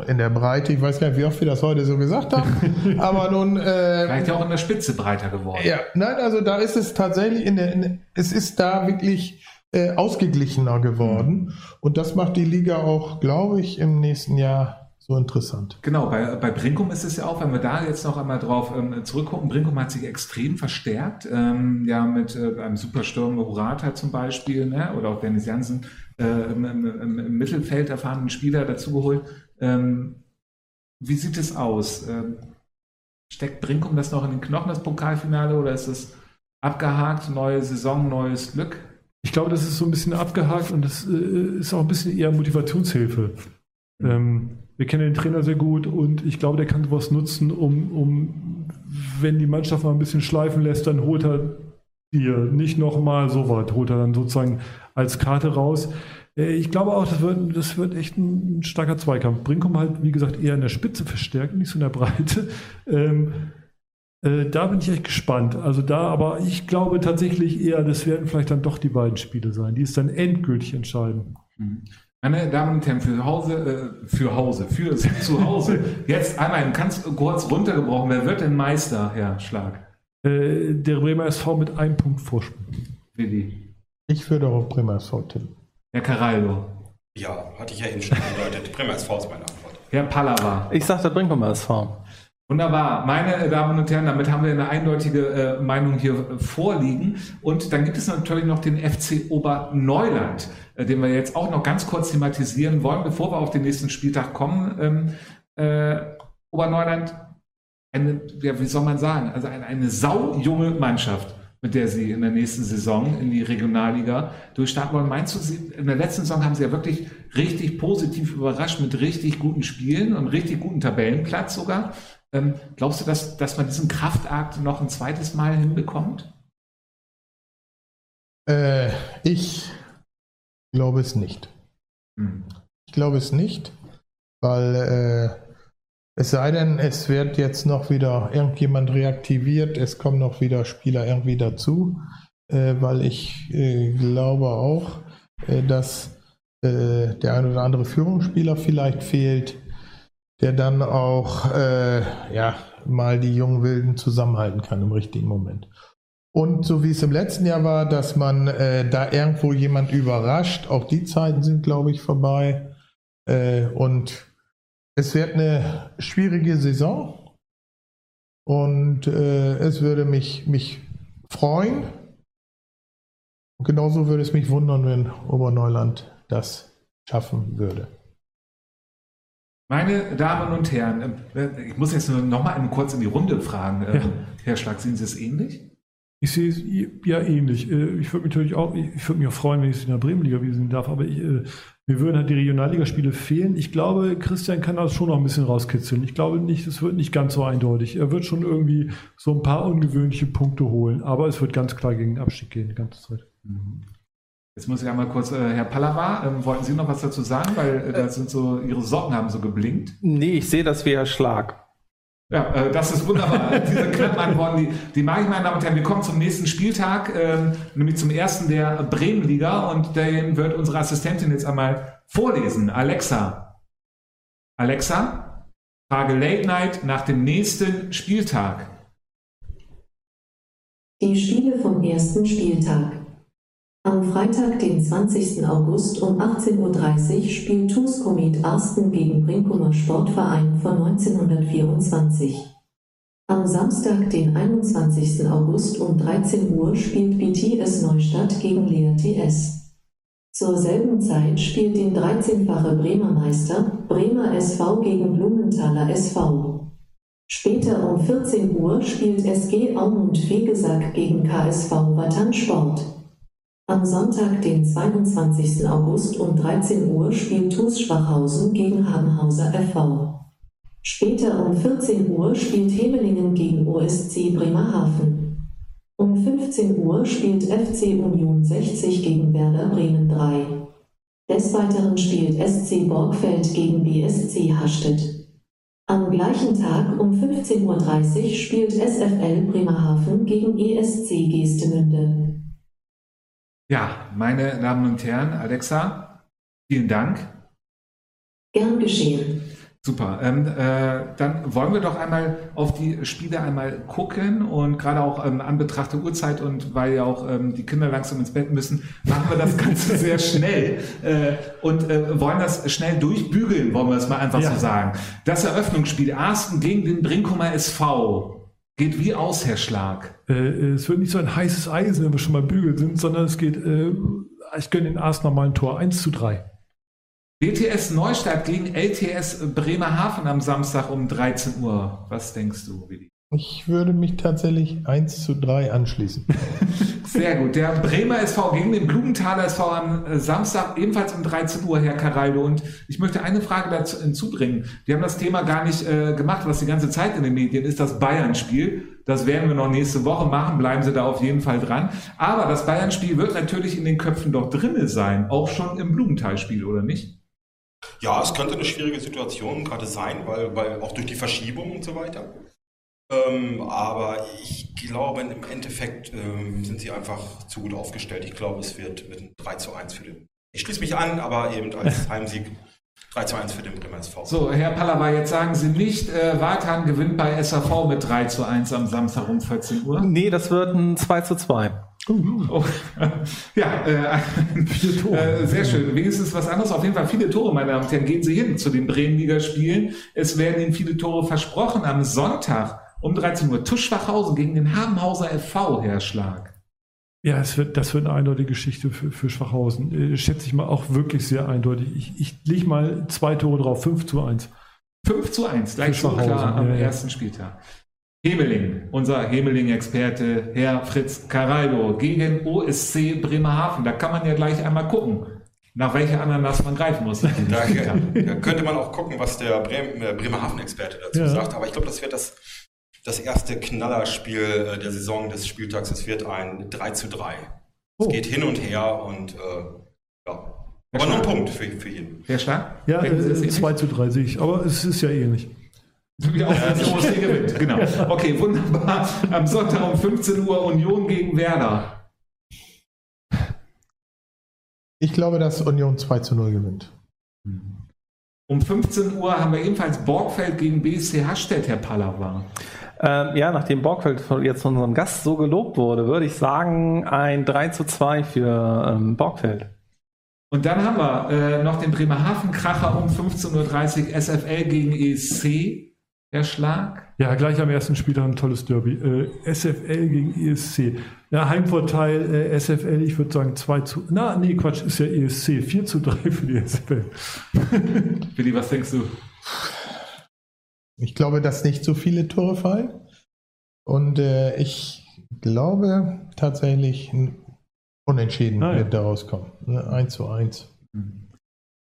in der Breite, ich weiß gar nicht, wie oft wir das heute so gesagt haben, aber nun äh, Vielleicht ja auch in der Spitze breiter geworden. ja, nein, also da ist es tatsächlich in der, in, es ist da wirklich äh, ausgeglichener geworden und das macht die Liga auch, glaube ich, im nächsten Jahr so interessant. Genau, bei, bei Brinkum ist es ja auch, wenn wir da jetzt noch einmal drauf ähm, zurückgucken, Brinkum hat sich extrem verstärkt, ähm, ja mit äh, einem Supersturm Hurata zum Beispiel, ne? oder auch Dennis Jansen äh, im, im, im, im Mittelfeld erfahrenen Spieler dazugeholt. Ähm, wie sieht es aus? Ähm, steckt Brinkum das noch in den Knochen, das Pokalfinale, oder ist es abgehakt, neue Saison, neues Glück? Ich glaube, das ist so ein bisschen abgehakt und das äh, ist auch ein bisschen eher Motivationshilfe. Ähm, wir kennen den Trainer sehr gut und ich glaube, der kann sowas nutzen, um, um wenn die Mannschaft mal ein bisschen schleifen lässt, dann holt er dir nicht nochmal so weit, holt er dann sozusagen als Karte raus. Äh, Ich glaube auch, das wird, das wird echt ein starker Zweikampf. Brinkum halt, wie gesagt, eher in der Spitze verstärkt, nicht so in der Breite. Ähm, äh, da bin ich echt gespannt. Also da, aber ich glaube tatsächlich eher, das werden vielleicht dann doch die beiden Spiele sein, die es dann endgültig entscheiden. Mhm. Meine Damen und Herren, für Hause, äh, für Hause, für zu Hause. Jetzt einmal ganz kurz runtergebrochen. Wer wird denn Meister, Herr Schlag? Äh, der Bremer SV mit einem Punkt Vorsprung. Willi. Ich würde auch auf Bremer SV tippen. Herr Caraldo. Ja, hatte ich ja eben schon angedeutet. Bremer SV ist meine Antwort. Herr Pallava. Ich sag, der Brinkheimer SV. Wunderbar. Meine Damen und Herren, damit haben wir eine eindeutige äh, Meinung hier vorliegen. Und dann gibt es natürlich noch den FC Oberneuland, äh, den wir jetzt auch noch ganz kurz thematisieren wollen, bevor wir auf den nächsten Spieltag kommen. Ähm, äh, Oberneuland, eine, ja, wie soll man sagen, also eine, eine saujunge Mannschaft, mit der sie in der nächsten Saison in die Regionalliga durchstarten wollen. Meinst du, sie, in der letzten Saison haben sie ja wirklich richtig positiv überrascht mit richtig guten Spielen und richtig guten Tabellenplatz sogar. Ähm, glaubst du, dass, dass man diesen Kraftakt noch ein zweites Mal hinbekommt? Äh, ich glaube es nicht. Hm. Ich glaube es nicht, weil äh, es sei denn, es wird jetzt noch wieder irgendjemand reaktiviert, es kommen noch wieder Spieler irgendwie dazu, äh, weil ich äh, glaube auch, äh, dass äh, der ein oder andere Führungsspieler vielleicht fehlt, der dann auch äh, ja, mal die jungen Wilden zusammenhalten kann im richtigen Moment. Und so wie es im letzten Jahr war, dass man äh, da irgendwo jemand überrascht, auch die Zeiten sind, glaube ich, vorbei. Und es wird eine schwierige Saison. Und äh, es würde mich, mich freuen. Und genauso würde es mich wundern, wenn Oberneuland das schaffen würde. Meine Damen und Herren, äh, ich muss jetzt nur noch mal kurz in die Runde fragen. Äh, Herr Schlag, sehen Sie es ähnlich? Ich sehe es ja ähnlich. Äh, Ich würde mich natürlich auch, ich würde mich auch freuen, wenn ich es in der Bremenliga wiesen darf, aber ich, äh, mir würden halt die Regionalligaspiele fehlen. Ich glaube, Christian kann das schon noch ein bisschen rauskitzeln. Ich glaube nicht, es wird nicht ganz so eindeutig. Er wird schon irgendwie so ein paar ungewöhnliche Punkte holen, aber es wird ganz klar gegen den Abstieg gehen die ganze Zeit. Jetzt muss ich einmal kurz, äh, Herr Pallava, ähm, wollten Sie noch was dazu sagen? Weil äh, da sind so, Ihre Socken haben so geblinkt. Nee, ich sehe das wie Herr Schlag. Ja, äh, das ist wunderbar. Diese knappen Antworten, die, die mag ich, meine Damen und Herren. Wir kommen zum nächsten Spieltag, ähm, nämlich zum ersten der Bremenliga und den wird unsere Assistentin jetzt einmal vorlesen. Alexa. Alexa, Frage Late Night nach dem nächsten Spieltag. Die Spiele vom ersten Spieltag. Am Freitag, den 20. August um 18.30 Uhr spielt TuS Komet Arsten gegen Brinkumer Sportverein von 1924. Am Samstag, den 21. August um 13 Uhr spielt BTS Neustadt gegen Lea TS. Zur selben Zeit spielt den 13-fache Bremer Meister Bremer SV gegen Blumenthaler SV. Später um 14 Uhr spielt SG Aumund Fegesack gegen KSV Wattan Sport. Am Sonntag, den 22. August um 13 Uhr spielt TuS Schwachhausen gegen Habenhauser FV. Später um 14 Uhr spielt Hemelingen gegen OSC Bremerhaven. Um 15 Uhr spielt FC Union 60 gegen Werder Bremen 3. Des Weiteren spielt SC Borgfeld gegen BSC Hastedt. Am gleichen Tag um 15.30 Uhr spielt SFL Bremerhaven gegen ESC Geestemünde. Ja, meine Damen und Herren, Alexa, vielen Dank. Gern geschehen. Super. Ähm, äh, dann wollen wir doch einmal auf die Spiele einmal gucken und gerade auch ähm, an Betracht der Uhrzeit und weil ja auch ähm, die Kinder langsam ins Bett müssen, machen wir das Ganze sehr schnell äh, und äh, wollen das schnell durchbügeln, wollen wir das mal einfach Ja. so sagen. Das Eröffnungsspiel Arsten gegen den Brinkumer SV geht wie aus, Herr Schlag. Äh, es wird nicht so ein heißes Eisen, wenn wir schon mal bügelt sind, sondern es geht, äh, ich gönne den Arsenal mal ein Tor, 1 zu 3. BTS Neustadt gegen LTS Bremerhaven am Samstag um 13 Uhr. Was denkst du, Willi? Ich würde mich tatsächlich 1 zu 3 anschließen. Sehr gut. Der Bremer SV gegen den Blumenthaler SV am äh, Samstag ebenfalls um 13 Uhr, Herr Caraldo. Und ich möchte eine Frage dazu hinzubringen. Wir haben das Thema gar nicht äh, gemacht, was die ganze Zeit in den Medien ist, das Bayern-Spiel. Das werden wir noch nächste Woche machen. Bleiben Sie da auf jeden Fall dran. Aber das Bayern-Spiel wird natürlich in den Köpfen doch drinne sein. Auch schon im Blumenthal-Spiel, oder nicht? Ja, es könnte eine schwierige Situation gerade sein, weil, weil auch durch die Verschiebung und so weiter. Ähm, aber ich glaube, im Endeffekt ähm, sind sie einfach zu gut aufgestellt. Ich glaube, es wird mit einem 3 zu 1 für den Ich schließe mich an, aber eben als Heimsieg 3 zu 1 für den Bremer SV. So, Herr Pallava, jetzt sagen Sie nicht, äh, Wartan gewinnt bei SAV mit 3 zu 1 am Samstag um 14 Uhr. Nee, das wird ein 2 zu 2. Oh, ja, äh, Vier Tore. Äh, sehr schön. Wenigstens was anderes. Auf jeden Fall viele Tore, meine Damen und Herren. Gehen Sie hin zu den Bremenliga-Spielen. Es werden Ihnen viele Tore versprochen. Am Sonntag um 13 Uhr Tuschwachhausen gegen den Habenhauser FV, Herr Schlag. Ja, es wird, das wird eine eindeutige Geschichte für, für Schwachhausen. Äh, schätze ich mal auch wirklich sehr eindeutig. Ich, ich lege mal zwei Tore drauf, 5 zu 1. 5 zu 1, gleich so klar am ja, ja. ersten Spieltag. Hemeling, unser Hemeling-Experte, Herr Fritz Caraldo, gegen OSC Bremerhaven. Da kann man ja gleich einmal gucken, nach welcher Ananas man greifen muss. Da, da könnte man auch gucken, was der äh, Bremerhaven-Experte dazu Ja. sagt. Aber ich glaube, das wird das, das erste Knallerspiel äh, der Saison des Spieltags. Es wird ein 3 zu 3. Es Oh. geht hin und her und äh, ja. Aber nur ein Punkt für, für jeden. Herr Schlag? Ja, äh, ähnlich? 2 zu 3 sehe ich. Aber es ist ja ähnlich. Wie auch wenn gewinnt. Genau. Okay, wunderbar. Am Sonntag um 15 Uhr Union gegen Werder. Ich glaube, dass Union 2 zu 0 gewinnt. Um 15 Uhr haben wir ebenfalls Borgfeld gegen BSC Hastedt, Herr Pallava. Ähm, ja, nachdem Borgfeld jetzt von unserem Gast so gelobt wurde, würde ich sagen, ein 3 zu 2 für ähm, Borgfeld. Und dann haben wir äh, noch den Bremerhaven-Kracher um 15.30 Uhr SFL gegen ESC. Herr Schlag. Ja, gleich am ersten Spieltag ein tolles Derby. Äh, SFL gegen ESC. Ja, Heimvorteil äh, SFL, ich würde sagen 2 zu. Na, nee, Quatsch, ist ja ESC. 4 zu 3 für die SFL. Willi, was denkst du? Ich glaube, dass nicht so viele Tore fallen. Und äh, ich glaube tatsächlich, Unentschieden Ah, ja. wird daraus kommen. Ne, 1 zu 1.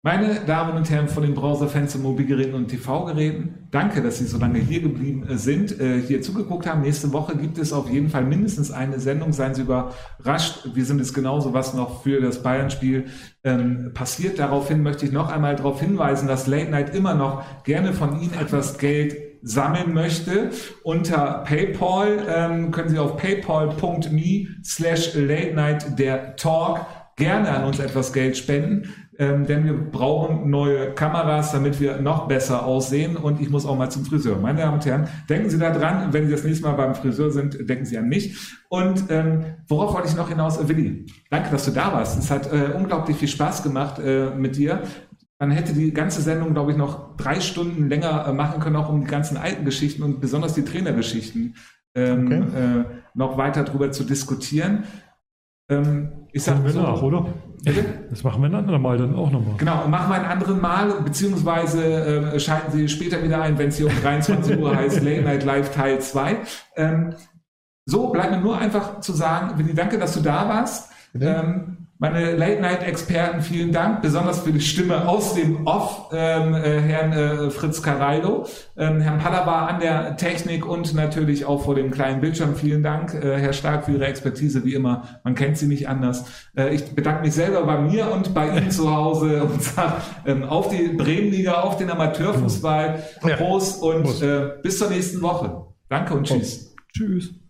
Meine Damen und Herren von den Browserfans und Mobilgeräten und TV-Geräten, danke, dass Sie so lange hier geblieben äh, sind, äh, hier zugeguckt haben. Nächste Woche gibt es auf jeden Fall mindestens eine Sendung. Seien Sie überrascht. Wir sind es genauso, was noch für das Bayern-Spiel ähm, passiert. Daraufhin möchte ich noch einmal darauf hinweisen, dass Late Night immer noch gerne von Ihnen etwas Geld sammeln möchte. Unter PayPal ähm, können Sie auf paypal.me slash late night der Talk gerne an uns etwas Geld spenden, ähm, denn wir brauchen neue Kameras, damit wir noch besser aussehen und ich muss auch mal zum Friseur. Meine Damen und Herren, denken Sie da dran, wenn Sie das nächste Mal beim Friseur sind, denken Sie an mich. Und ähm, worauf wollte ich noch hinaus? Äh, Willi, danke, dass du da warst. Es hat äh, unglaublich viel Spaß gemacht äh, mit dir. Man hätte die ganze Sendung, glaube ich, noch drei Stunden länger äh, machen können, auch um die ganzen alten Geschichten und besonders die Trainergeschichten ähm, Okay. äh, noch weiter drüber zu diskutieren. Ähm, ich sag wir so, nach, oder? Bitte? Das machen wir ein andermal dann auch nochmal. Genau, machen wir ein anderen Mal, beziehungsweise äh, schalten Sie später wieder ein, wenn es hier um 23 Uhr heißt, Late Night Live Teil 2. Ähm, so, bleibt mir nur einfach zu sagen, Willi, danke, dass du da warst. Ähm, meine Late-Night-Experten, vielen Dank, besonders für die Stimme aus dem Off, ähm, äh, Herrn äh, Fritz Caraldo, ähm, Herrn Pallava an der Technik und natürlich auch vor dem kleinen Bildschirm. Vielen Dank, äh, Herr Stark, für Ihre Expertise, wie immer. Man kennt Sie nicht anders. Äh, ich bedanke mich selber bei mir und bei Ihnen zu Hause und sage ähm, auf die Bremenliga, auf den Amateurfußball. Prost und Prost. Äh, bis zur nächsten Woche. Danke und tschüss. Tschüss.